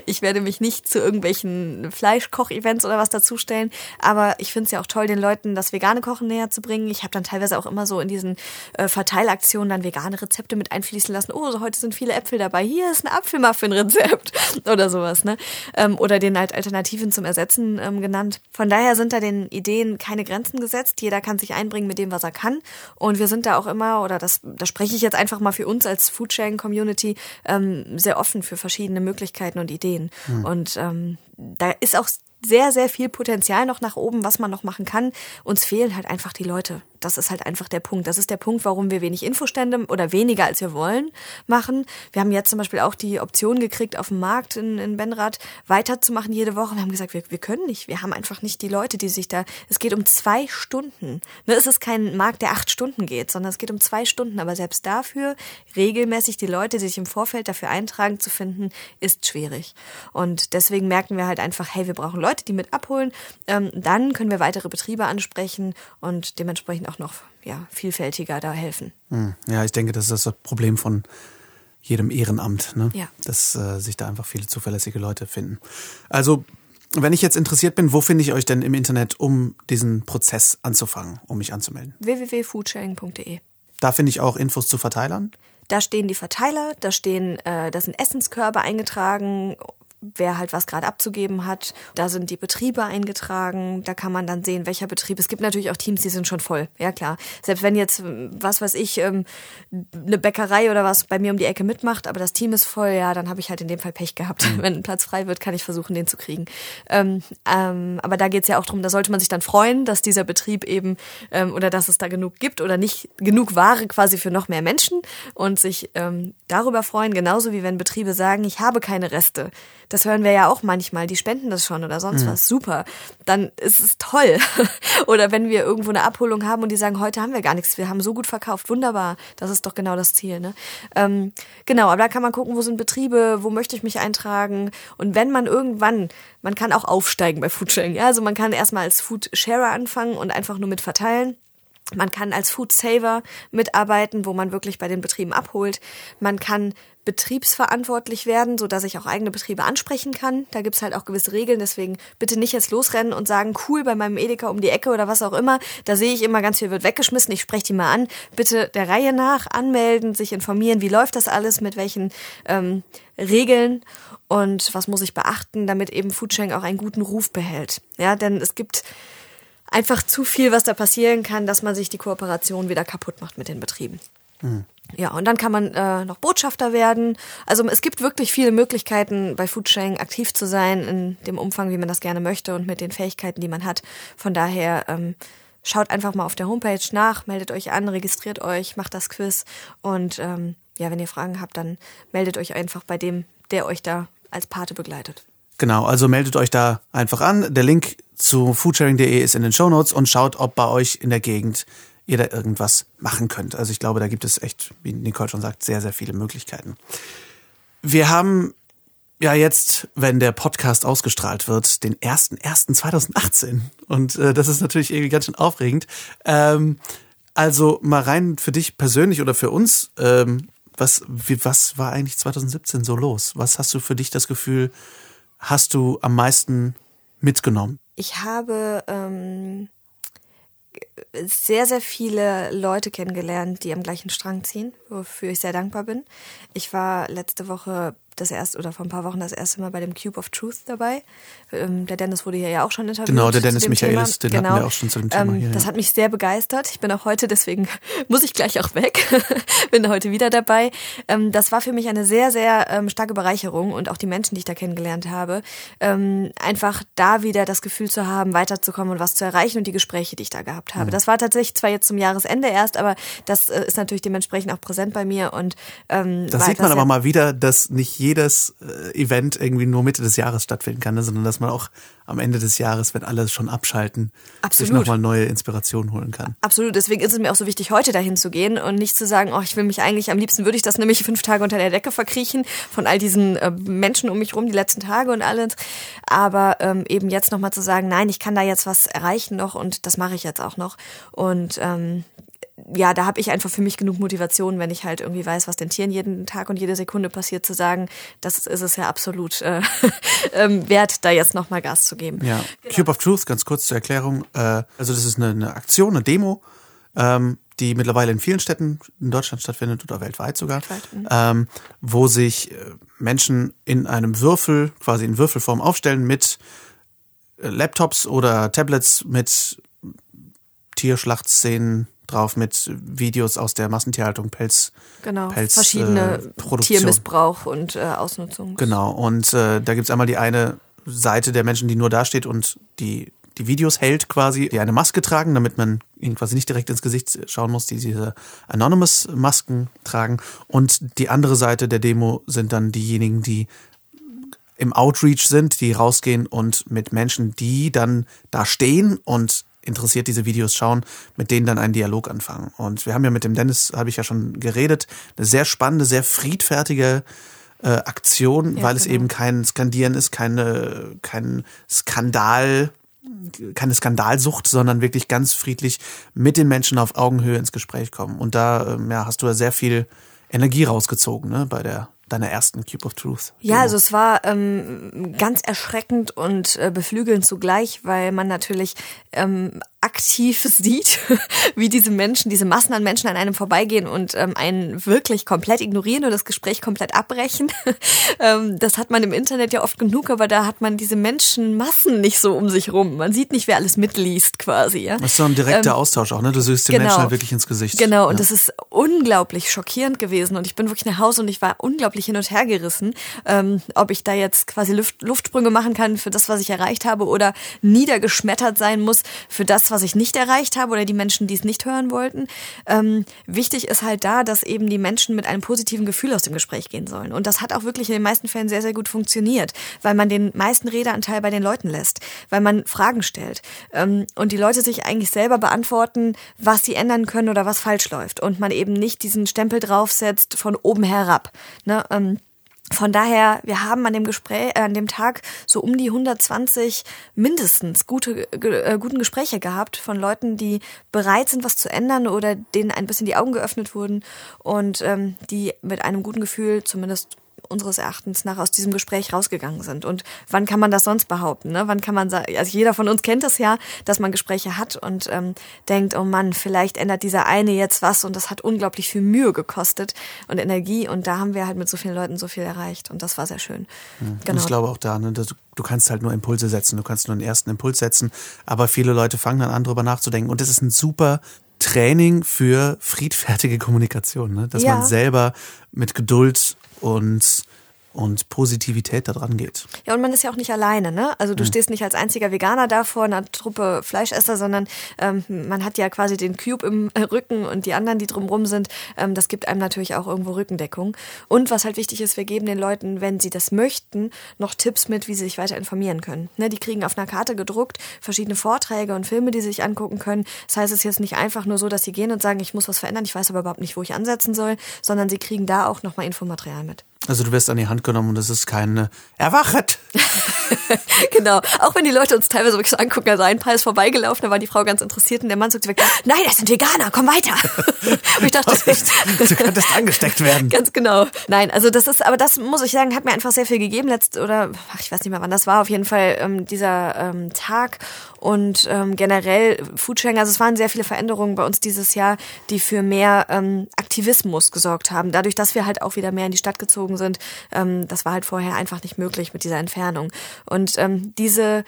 Ich werde mich nicht zu irgendwelchen Fleischkoch-Events oder was dazustellen, aber ich finde es ja auch toll, den Leuten das vegane Kochen näher zu bringen. Ich habe dann teilweise auch immer so in diesen äh, Verteilaktionen dann vegane Rezepte mit einfließen lassen. Oh, so heute sind viele Äpfel dabei. Hier ist ein Apfelmuffin-Rezept oder sowas. Ne? Ähm, oder den halt Alternativen zum Ersetzen ähm, genannt. Von daher sind da den Ideen keine Grenzen gesetzt. Jeder kann sich einbringen mit dem, was er kann. Und wir sind da auch immer, oder das, da spreche ich jetzt einfach mal für uns als Foodsharing-Community, ähm, sehr offen für verschiedene Möglichkeiten und Ideen. Hm. Und ähm, da ist auch sehr, sehr viel Potenzial noch nach oben, was man noch machen kann. Uns fehlen halt einfach die Leute. Das ist halt einfach der Punkt. Das ist der Punkt, warum wir wenig Infostände oder weniger als wir wollen machen. Wir haben jetzt zum Beispiel auch die Option gekriegt, auf dem Markt in, in Benrad weiterzumachen jede Woche. Wir haben gesagt, wir, wir können nicht. Wir haben einfach nicht die Leute, die sich da. Es geht um zwei Stunden. Ne, es ist kein Markt, der acht Stunden geht, sondern es geht um zwei Stunden. Aber selbst dafür regelmäßig die Leute, die sich im Vorfeld dafür eintragen, zu finden, ist schwierig. Und deswegen merken wir halt einfach, hey, wir brauchen Leute, die mit abholen. Ähm, dann können wir weitere Betriebe ansprechen und dementsprechend auch auch noch ja, vielfältiger da helfen. Hm. Ja, ich denke, das ist das Problem von jedem Ehrenamt, ne? ja. dass äh, sich da einfach viele zuverlässige Leute finden. Also, wenn ich jetzt interessiert bin, wo finde ich euch denn im Internet, um diesen Prozess anzufangen, um mich anzumelden? www.foodsharing.de. Da finde ich auch Infos zu Verteilern. Da stehen die Verteiler, da stehen, äh, da sind Essenskörbe eingetragen, wer halt was gerade abzugeben hat. Da sind die Betriebe eingetragen. Da kann man dann sehen, welcher Betrieb. Es gibt natürlich auch Teams, die sind schon voll. Ja klar. Selbst wenn jetzt, was weiß ich, ähm, eine Bäckerei oder was bei mir um die Ecke mitmacht, aber das Team ist voll, ja, dann habe ich halt in dem Fall Pech gehabt. Mhm. Wenn ein Platz frei wird, kann ich versuchen, den zu kriegen. Ähm, ähm, aber da geht's ja auch drum, da sollte man sich dann freuen, dass dieser Betrieb eben ähm, oder dass es da genug gibt oder nicht genug Ware quasi für noch mehr Menschen und sich ähm, darüber freuen, genauso wie wenn Betriebe sagen, ich habe keine Reste das hören wir ja auch manchmal, die spenden das schon oder sonst mhm. was. Super. Dann ist es toll. oder wenn wir irgendwo eine Abholung haben und die sagen, heute haben wir gar nichts, wir haben so gut verkauft. Wunderbar. Das ist doch genau das Ziel. Ne? Ähm, genau, aber da kann man gucken, wo sind Betriebe, wo möchte ich mich eintragen. Und wenn man irgendwann, man kann auch aufsteigen bei Foodsharing. Ja? Also man kann erstmal als Foodsharer anfangen und einfach nur mit verteilen. Man kann als Food Saver mitarbeiten, wo man wirklich bei den Betrieben abholt. Man kann betriebsverantwortlich werden, so dass ich auch eigene Betriebe ansprechen kann. Da gibt's halt auch gewisse Regeln, deswegen bitte nicht jetzt losrennen und sagen, cool, bei meinem Edeka um die Ecke oder was auch immer. Da sehe ich immer, ganz viel wird weggeschmissen. Ich spreche die mal an. Bitte der Reihe nach anmelden, sich informieren, wie läuft das alles, mit welchen ähm, Regeln und was muss ich beachten, damit eben Foodsharing auch einen guten Ruf behält. Ja, denn es gibt einfach zu viel, was da passieren kann, dass man sich die Kooperation wieder kaputt macht mit den Betrieben. Mhm. Ja, und dann kann man äh, noch Botschafter werden. Also es gibt wirklich viele Möglichkeiten, bei Foodsharing aktiv zu sein, in dem Umfang, wie man das gerne möchte und mit den Fähigkeiten, die man hat. Von daher ähm, schaut einfach mal auf der Homepage nach, meldet euch an, registriert euch, macht das Quiz und ähm, ja, wenn ihr Fragen habt, dann meldet euch einfach bei dem, der euch da als Pate begleitet. Genau, also meldet euch da einfach an. Der Link zu foodsharing.de ist in den Show Notes und schaut, ob bei euch in der Gegend ihr da irgendwas machen könnt. Also ich glaube, da gibt es echt, wie Nicole schon sagt, sehr, sehr viele Möglichkeiten. Wir haben ja jetzt, wenn der Podcast ausgestrahlt wird, den 1.1.2018. Und äh, das ist natürlich irgendwie ganz schön aufregend. Ähm, also mal rein für dich persönlich oder für uns, ähm, was, wie, was war eigentlich 2017 so los? Was hast du für dich das Gefühl, hast du am meisten mitgenommen? Ich habe ähm, sehr, sehr viele Leute kennengelernt, die am gleichen Strang ziehen, wofür ich sehr dankbar bin. Ich war letzte Woche das erste oder vor ein paar Wochen das erste Mal bei dem Cube of Truth dabei. Ähm, der Dennis wurde hier ja auch schon interviewt. Genau, der Dennis Michaelis, den genau. hatten wir auch schon zu dem Thema ähm, hier. Das hat mich sehr begeistert. Ich bin auch heute, deswegen muss ich gleich auch weg. bin heute wieder dabei. Ähm, das war für mich eine sehr, sehr ähm, starke Bereicherung und auch die Menschen, die ich da kennengelernt habe. Einfach da wieder das Gefühl zu haben, weiterzukommen und was zu erreichen und die Gespräche, die ich da gehabt habe. Mhm. Das war tatsächlich zwar jetzt zum Jahresende erst, aber das äh, ist natürlich dementsprechend auch präsent bei mir und ähm, das sieht man aber mal wieder, dass nicht jedes äh, Event irgendwie nur Mitte des Jahres stattfinden kann, ne? sondern dass man auch am Ende des Jahres, wenn alle schon abschalten, Absolut. sich nochmal neue Inspirationen holen kann. Absolut, deswegen ist es mir auch so wichtig, heute dahin zu gehen und nicht zu sagen, oh, ich will mich eigentlich, am liebsten würde ich das nämlich fünf Tage unter der Decke verkriechen von all diesen äh, Menschen um mich rum, die letzten Tage und alles. Aber ähm, eben jetzt nochmal zu sagen, nein, ich kann da jetzt was erreichen noch und das mache ich jetzt auch noch. Und ähm, ja, da habe ich einfach für mich genug Motivation, wenn ich halt irgendwie weiß, was den Tieren jeden Tag und jede Sekunde passiert, zu sagen, das ist es ja absolut äh, ähm, wert, da jetzt nochmal Gas zu geben. Ja, genau. Cube of Truth, ganz kurz zur Erklärung. Äh, also das ist eine, eine Aktion, eine Demo, ähm, die mittlerweile in vielen Städten in Deutschland stattfindet oder weltweit sogar, weltweit, mhm. ähm, wo sich äh, Menschen in einem Würfel, quasi in Würfelform aufstellen mit äh, Laptops oder Tablets mit Tierschlachtszenen drauf mit Videos aus der Massentierhaltung, Pelz, genau, Pelz, verschiedene äh, Tiermissbrauch und äh, Ausnutzung. Genau, und äh, da gibt's einmal die eine Seite der Menschen, die nur da steht und die die Videos hält quasi, die eine Maske tragen, damit man ihnen quasi nicht direkt ins Gesicht schauen muss, die diese Anonymous-Masken tragen. Und die andere Seite der Demo sind dann diejenigen, die im Outreach sind, die rausgehen und mit Menschen, die dann da stehen und interessiert diese Videos schauen, mit denen dann einen Dialog anfangen. Und wir haben ja mit dem Dennis, habe ich ja schon geredet, eine sehr spannende, sehr friedfertige äh, Aktion, ja, weil genau. es eben kein Skandieren ist, keine, kein Skandal, keine Skandalsucht, sondern wirklich ganz friedlich mit den Menschen auf Augenhöhe ins Gespräch kommen. Und da ähm, ja, hast du ja sehr viel Energie rausgezogen ne, bei der deiner ersten Cube of Truth? Ja, also es war ähm, ganz erschreckend und äh, beflügelnd zugleich, weil man natürlich ähm, aktiv sieht, wie diese Menschen, diese Massen an Menschen an einem vorbeigehen und ähm, einen wirklich komplett ignorieren oder das Gespräch komplett abbrechen. ähm, das hat man im Internet ja oft genug, aber da hat man diese Menschenmassen nicht so um sich rum. Man sieht nicht, wer alles mitliest quasi. Ja? Das ist so ein direkter ähm, Austausch auch, ne? Du siehst den genau, Menschen halt wirklich ins Gesicht. Genau, und ja. das ist unglaublich schockierend gewesen und ich bin wirklich nach Hause und ich war unglaublich hin und her gerissen, ähm, ob ich da jetzt quasi Luft, Luftsprünge machen kann für das, was ich erreicht habe oder niedergeschmettert sein muss für das, was ich nicht erreicht habe oder die Menschen, die es nicht hören wollten. Ähm, wichtig ist halt da, dass eben die Menschen mit einem positiven Gefühl aus dem Gespräch gehen sollen. Und das hat auch wirklich in den meisten Fällen sehr, sehr gut funktioniert, weil man den meisten Redeanteil bei den Leuten lässt, weil man Fragen stellt ähm, und die Leute sich eigentlich selber beantworten, was sie ändern können oder was falsch läuft und man eben nicht diesen Stempel draufsetzt von oben herab. Ne? Ähm, von daher, wir haben an dem Gespräch, äh, an dem Tag so um die 120 mindestens gute, äh, guten Gespräche gehabt von Leuten, die bereit sind, was zu ändern oder denen ein bisschen die Augen geöffnet wurden und ähm, die mit einem guten Gefühl zumindest unseres Erachtens nach aus diesem Gespräch rausgegangen sind. Und wann kann man das sonst behaupten? Ne? Wann kann man sagen, also jeder von uns kennt das ja, dass man Gespräche hat und ähm, denkt, oh Mann, vielleicht ändert dieser eine jetzt was und das hat unglaublich viel Mühe gekostet und Energie und da haben wir halt mit so vielen Leuten so viel erreicht und das war sehr schön. Mhm. Genau. Ich glaube auch da, ne, du, du kannst halt nur Impulse setzen, du kannst nur einen ersten Impuls setzen, aber viele Leute fangen dann an, drüber nachzudenken und das ist ein super Training für friedfertige Kommunikation, ne? dass ja. man selber mit Geduld und und Positivität da dran geht. Ja, und man ist ja auch nicht alleine, ne? Also du mhm. stehst nicht als einziger Veganer da vor einer Truppe Fleischesser, sondern ähm, man hat ja quasi den Cube im Rücken und die anderen, die drumrum sind. Ähm, das gibt einem natürlich auch irgendwo Rückendeckung. Und was halt wichtig ist, wir geben den Leuten, wenn sie das möchten, noch Tipps mit, wie sie sich weiter informieren können. Ne? Die kriegen auf einer Karte gedruckt verschiedene Vorträge und Filme, die sie sich angucken können. Das heißt, es ist jetzt nicht einfach nur so, dass sie gehen und sagen, ich muss was verändern, ich weiß aber überhaupt nicht, wo ich ansetzen soll, sondern sie kriegen da auch nochmal Infomaterial mit. Also du wirst an die Hand genommen und es ist kein äh, Erwachet. genau. Auch wenn die Leute uns teilweise wirklich so angucken, also ein Paar ist vorbeigelaufen, da war die Frau ganz interessiert und der Mann sagt weg, nein, das sind Veganer, komm weiter. und ich dachte, das ist du könntest angesteckt werden. Ganz genau. Nein, also das ist, aber das muss ich sagen, hat mir einfach sehr viel gegeben letzt oder ach, ich weiß nicht mehr, wann das war. Auf jeden Fall ähm, dieser ähm, Tag und ähm, generell Foodsharing. Also es waren sehr viele Veränderungen bei uns dieses Jahr, die für mehr ähm, Aktivismus gesorgt haben. Dadurch, dass wir halt auch wieder mehr in die Stadt gezogen sind, ähm, das war halt vorher einfach nicht möglich mit dieser Entfernung. Und ähm, diese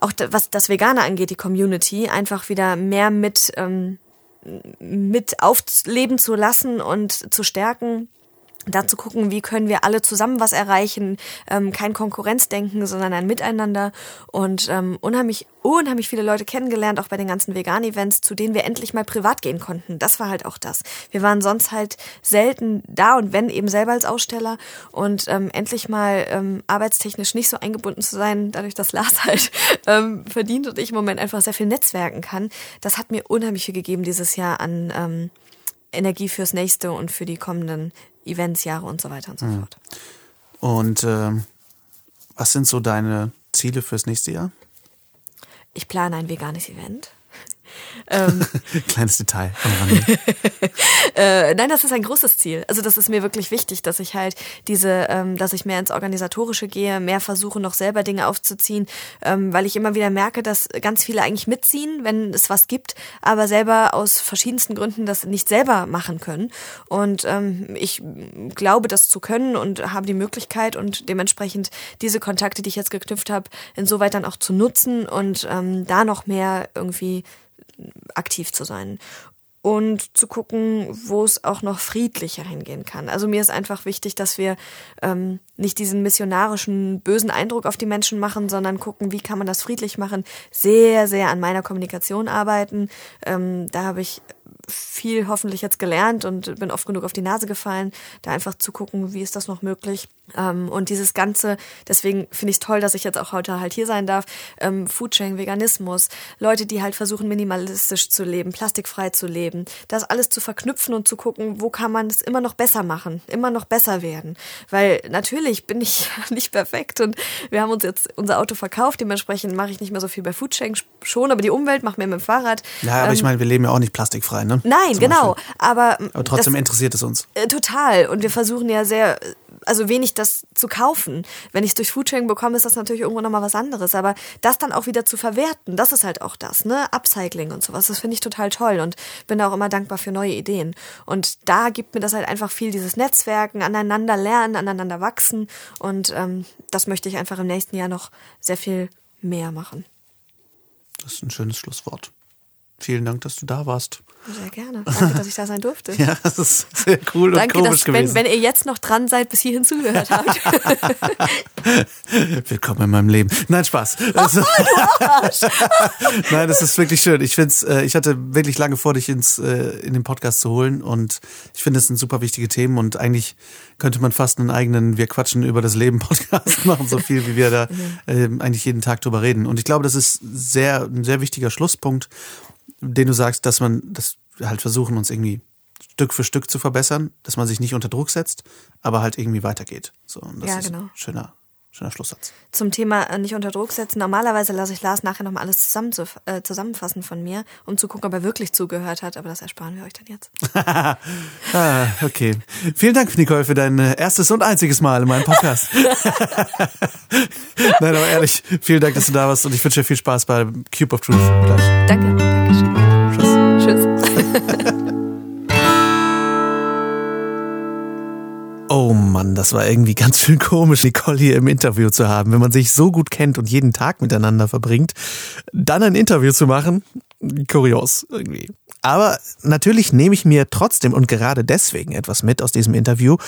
auch was das Vegane angeht, die Community, einfach wieder mehr mit ähm, mit aufleben zu lassen und zu stärken da zu gucken, wie können wir alle zusammen was erreichen, ähm, kein Konkurrenzdenken, sondern ein Miteinander und ähm, unheimlich, unheimlich viele Leute kennengelernt, auch bei den ganzen Vegan-Events, zu denen wir endlich mal privat gehen konnten. Das war halt auch das. Wir waren sonst halt selten da und wenn eben selber als Aussteller und ähm, endlich mal ähm, arbeitstechnisch nicht so eingebunden zu sein, dadurch, dass Lars halt ähm, verdient und ich im Moment einfach sehr viel netzwerken kann. Das hat mir unheimlich viel gegeben dieses Jahr an ähm, Energie fürs nächste und für die kommenden Events, Jahre und so weiter und so mhm. fort. Und äh, was sind so deine Ziele fürs nächste Jahr? Ich plane ein veganes Event. Ähm, Kleines Detail. äh, nein, das ist ein großes Ziel. Also das ist mir wirklich wichtig, dass ich halt diese, ähm, dass ich mehr ins Organisatorische gehe, mehr versuche noch selber Dinge aufzuziehen, ähm, weil ich immer wieder merke, dass ganz viele eigentlich mitziehen, wenn es was gibt, aber selber aus verschiedensten Gründen das nicht selber machen können. Und ähm, ich glaube, das zu können und habe die Möglichkeit und dementsprechend diese Kontakte, die ich jetzt geknüpft habe, insoweit dann auch zu nutzen und ähm, da noch mehr irgendwie aktiv zu sein und zu gucken, wo es auch noch friedlicher hingehen kann. Also mir ist einfach wichtig, dass wir ähm, nicht diesen missionarischen, bösen Eindruck auf die Menschen machen, sondern gucken, wie kann man das friedlich machen. Sehr, sehr an meiner Kommunikation arbeiten. Ähm, da habe ich viel hoffentlich jetzt gelernt und bin oft genug auf die Nase gefallen, da einfach zu gucken, wie ist das noch möglich. Ähm, und dieses Ganze, deswegen finde ich es toll, dass ich jetzt auch heute halt hier sein darf, ähm, Foodsharing, Veganismus, Leute, die halt versuchen, minimalistisch zu leben, plastikfrei zu leben, das alles zu verknüpfen und zu gucken, wo kann man es immer noch besser machen, immer noch besser werden. Weil natürlich bin ich nicht perfekt und wir haben uns jetzt unser Auto verkauft, dementsprechend mache ich nicht mehr so viel bei Foodsharing schon, aber die Umwelt macht mir mit dem Fahrrad. Ja, aber ähm, ich meine, wir leben ja auch nicht plastikfrei, ne? Nein, genau. Aber, aber trotzdem das, interessiert es uns. Äh, total. Und wir versuchen ja sehr, also wenig das zu kaufen. Wenn ich es durch Foodsharing bekomme, ist das natürlich irgendwo nochmal was anderes. Aber das dann auch wieder zu verwerten, das ist halt auch das, ne? Upcycling und sowas, das finde ich total toll und bin da auch immer dankbar für neue Ideen. Und da gibt mir das halt einfach viel dieses Netzwerken, aneinander lernen, aneinander wachsen. Und ähm, das möchte ich einfach im nächsten Jahr noch sehr viel mehr machen. Das ist ein schönes Schlusswort. Vielen Dank, dass du da warst. Sehr gerne. Danke, dass ich da sein durfte. ja, das ist sehr cool Danke, und komisch dass, gewesen. Wenn, wenn ihr jetzt noch dran seid, bis hierhin zugehört habt. Willkommen in meinem Leben. Nein, Spaß. Oh, du Arsch. Nein, das ist wirklich schön. Ich find's, äh, ich hatte wirklich lange vor, dich ins, äh, in den Podcast zu holen und ich finde, es sind super wichtige Themen und eigentlich könnte man fast einen eigenen Wir quatschen über das Leben Podcast machen, so viel wie wir da äh, eigentlich jeden Tag drüber reden. Und ich glaube, das ist sehr, ein sehr wichtiger Schlusspunkt den du sagst, dass man das halt versuchen, uns irgendwie Stück für Stück zu verbessern, dass man sich nicht unter Druck setzt, aber halt irgendwie weitergeht. So, und das ja, ist genau. ein schöner, schöner Schlusssatz. Zum Thema äh, nicht unter Druck setzen. Normalerweise lasse ich Lars nachher nochmal alles zusammen zu, äh, zusammenfassen von mir, um zu gucken, ob er wirklich zugehört hat, aber das ersparen wir euch dann jetzt. ah, okay. Vielen Dank, Nicole, für dein äh, erstes und einziges Mal in meinem Podcast. Nein, aber ehrlich, vielen Dank, dass du da warst und ich wünsche dir viel Spaß bei Cube of Truth gleich. Danke, danke schön. Tschüss. Tschüss. Oh Mann, das war irgendwie ganz schön komisch, Nicole hier im Interview zu haben. Wenn man sich so gut kennt und jeden Tag miteinander verbringt, dann ein Interview zu machen, kurios irgendwie. Aber natürlich nehme ich mir trotzdem und gerade deswegen etwas mit aus diesem Interview,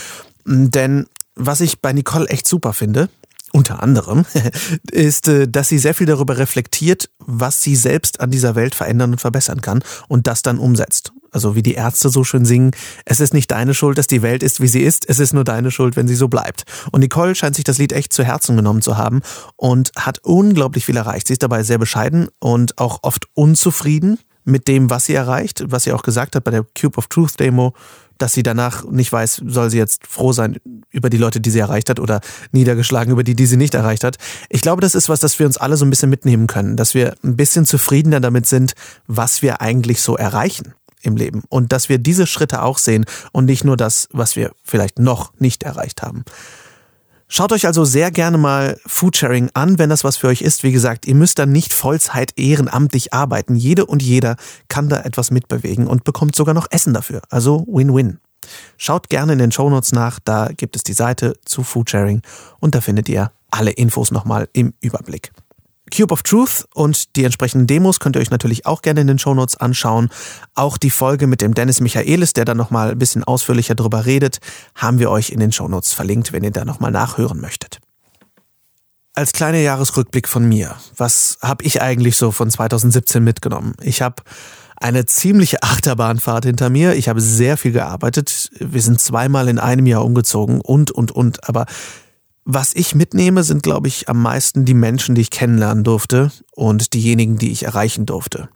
denn was ich bei Nicole echt super finde, unter anderem, ist, äh, dass sie sehr viel darüber reflektiert, was sie selbst an dieser Welt verändern und verbessern kann und das dann umsetzt. Also wie die Ärzte so schön singen, es ist nicht deine Schuld, dass die Welt ist, wie sie ist, es ist nur deine Schuld, wenn sie so bleibt. Und Nicole scheint sich das Lied echt zu Herzen genommen zu haben und hat unglaublich viel erreicht. Sie ist dabei sehr bescheiden und auch oft unzufrieden mit dem, was sie erreicht, was sie auch gesagt hat bei der Cube of Truth Demo. dass sie danach nicht weiß, soll sie jetzt froh sein über die Leute, die sie erreicht hat oder niedergeschlagen über die, die sie nicht erreicht hat. Ich glaube, das ist was, das wir uns alle so ein bisschen mitnehmen können, dass wir ein bisschen zufriedener damit sind, was wir eigentlich so erreichen im Leben und dass wir diese Schritte auch sehen und nicht nur das, was wir vielleicht noch nicht erreicht haben. Schaut euch also sehr gerne mal Foodsharing an, wenn das was für euch ist. Wie gesagt, ihr müsst dann nicht Vollzeit ehrenamtlich arbeiten. Jede und jeder kann da etwas mitbewegen und bekommt sogar noch Essen dafür. Also Win-Win. Schaut gerne in den Shownotes nach, da gibt es die Seite zu Foodsharing und da findet ihr alle Infos nochmal im Überblick. Cube of Truth und die entsprechenden Demos könnt ihr euch natürlich auch gerne in den Shownotes anschauen. Auch die Folge mit dem Dennis Michaelis, der da nochmal ein bisschen ausführlicher drüber redet, haben wir euch in den Shownotes verlinkt, wenn ihr da nochmal nachhören möchtet. Als kleiner Jahresrückblick von mir, was habe ich eigentlich so von 2017 mitgenommen? Ich habe eine ziemliche Achterbahnfahrt hinter mir. Ich habe sehr viel gearbeitet. Wir sind zweimal in einem Jahr umgezogen und, und, und. Aber was ich mitnehme, sind, glaube ich, am meisten die Menschen, die ich kennenlernen durfte und diejenigen, die ich erreichen durfte.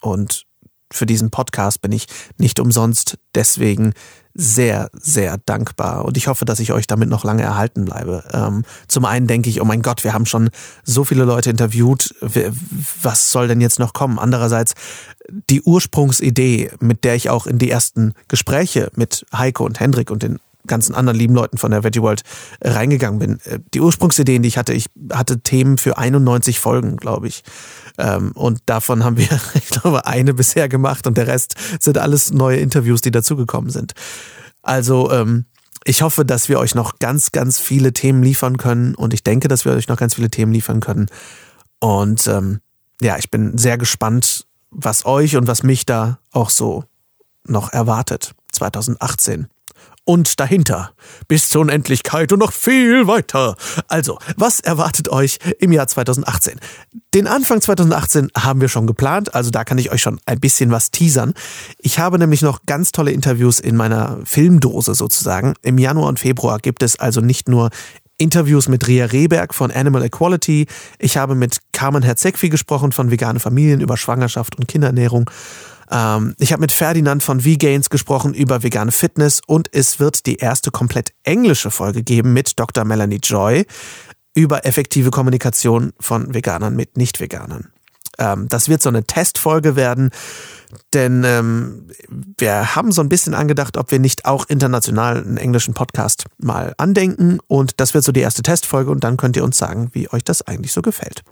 Und für diesen Podcast bin ich nicht umsonst deswegen sehr, sehr dankbar. Und ich hoffe, dass ich euch damit noch lange erhalten bleibe. Ähm, zum einen denke ich, oh mein Gott, wir haben schon so viele Leute interviewt. Was soll denn jetzt noch kommen? Andererseits die Ursprungsidee, mit der ich auch in die ersten Gespräche mit Heiko und Hendrik und den ganzen anderen lieben Leuten von der Veggie World äh, reingegangen bin. Äh, die Ursprungsideen, die ich hatte, ich hatte Themen für 91 Folgen, glaube ich. Ähm, und davon haben wir, ich glaube, eine bisher gemacht und der Rest sind alles neue Interviews, die dazugekommen sind. Also, ähm, ich hoffe, dass wir euch noch ganz, ganz viele Themen liefern können und ich denke, dass wir euch noch ganz viele Themen liefern können. Und ähm, ja, ich bin sehr gespannt, was euch und was mich da auch so noch erwartet 2018 und dahinter. Bis zur Unendlichkeit und noch viel weiter. Also, was erwartet euch im Jahr 2018? Den Anfang 2018 haben wir schon geplant, also da kann ich euch schon ein bisschen was teasern. Ich habe nämlich noch ganz tolle Interviews in meiner Filmdose sozusagen. Im Januar und Februar gibt es also nicht nur Interviews mit Ria Rehberg von Animal Equality. Ich habe mit Carmen Herzegfi gesprochen von Vegane Familien über Schwangerschaft und Kinderernährung. Ähm, ich habe mit Ferdinand von V-Gains gesprochen über vegane Fitness und es wird die erste komplett englische Folge geben mit Dr. Melanie Joy über effektive Kommunikation von Veganern mit Nicht-Veganern. Ähm, das wird so eine Testfolge werden, denn ähm, wir haben so ein bisschen angedacht, ob wir nicht auch international einen englischen Podcast mal andenken und das wird so die erste Testfolge und dann könnt ihr uns sagen, wie euch das eigentlich so gefällt.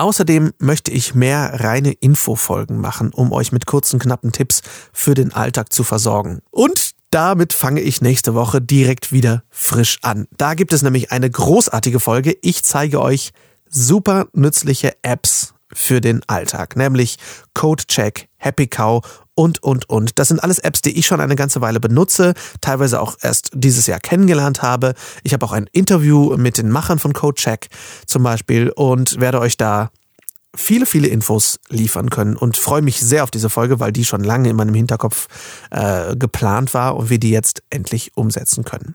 Außerdem möchte ich mehr reine Infofolgen machen, um euch mit kurzen, knappen Tipps für den Alltag zu versorgen. Und damit fange ich nächste Woche direkt wieder frisch an. Da gibt es nämlich eine großartige Folge. Ich zeige euch super nützliche Apps für den Alltag, nämlich CodeCheck, Happy Cow und, und, und. Das sind alles Apps, die ich schon eine ganze Weile benutze, teilweise auch erst dieses Jahr kennengelernt habe. Ich habe auch ein Interview mit den Machern von CodeCheck zum Beispiel und werde euch da viele, viele Infos liefern können und freue mich sehr auf diese Folge, weil die schon lange in meinem Hinterkopf äh, geplant war und wir die jetzt endlich umsetzen können.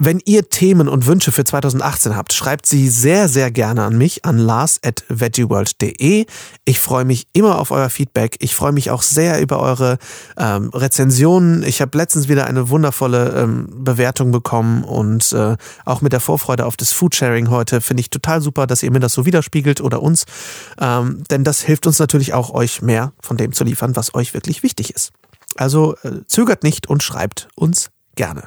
Wenn ihr Themen und Wünsche für 2018 habt, schreibt sie sehr, sehr gerne an mich, an lars at veggieworld.de. Ich freue mich immer auf euer Feedback. Ich freue mich auch sehr über eure ähm, Rezensionen. Ich habe letztens wieder eine wundervolle ähm, Bewertung bekommen und äh, auch mit der Vorfreude auf das Foodsharing heute finde ich total super, dass ihr mir das so widerspiegelt oder uns. Ähm, denn das hilft uns natürlich auch, euch mehr von dem zu liefern, was euch wirklich wichtig ist. Also äh, zögert nicht und schreibt uns gerne.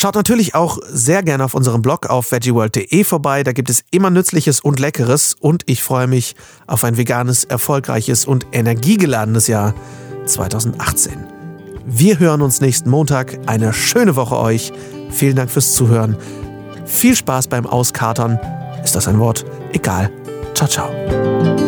Schaut natürlich auch sehr gerne auf unserem Blog auf veggieworld.de vorbei. Da gibt es immer Nützliches und Leckeres und ich freue mich auf ein veganes, erfolgreiches und energiegeladenes Jahr 2018. Wir hören uns nächsten Montag. Eine schöne Woche euch. Vielen Dank fürs Zuhören. Viel Spaß beim Auskatern. Ist das ein Wort? Egal. Ciao, ciao.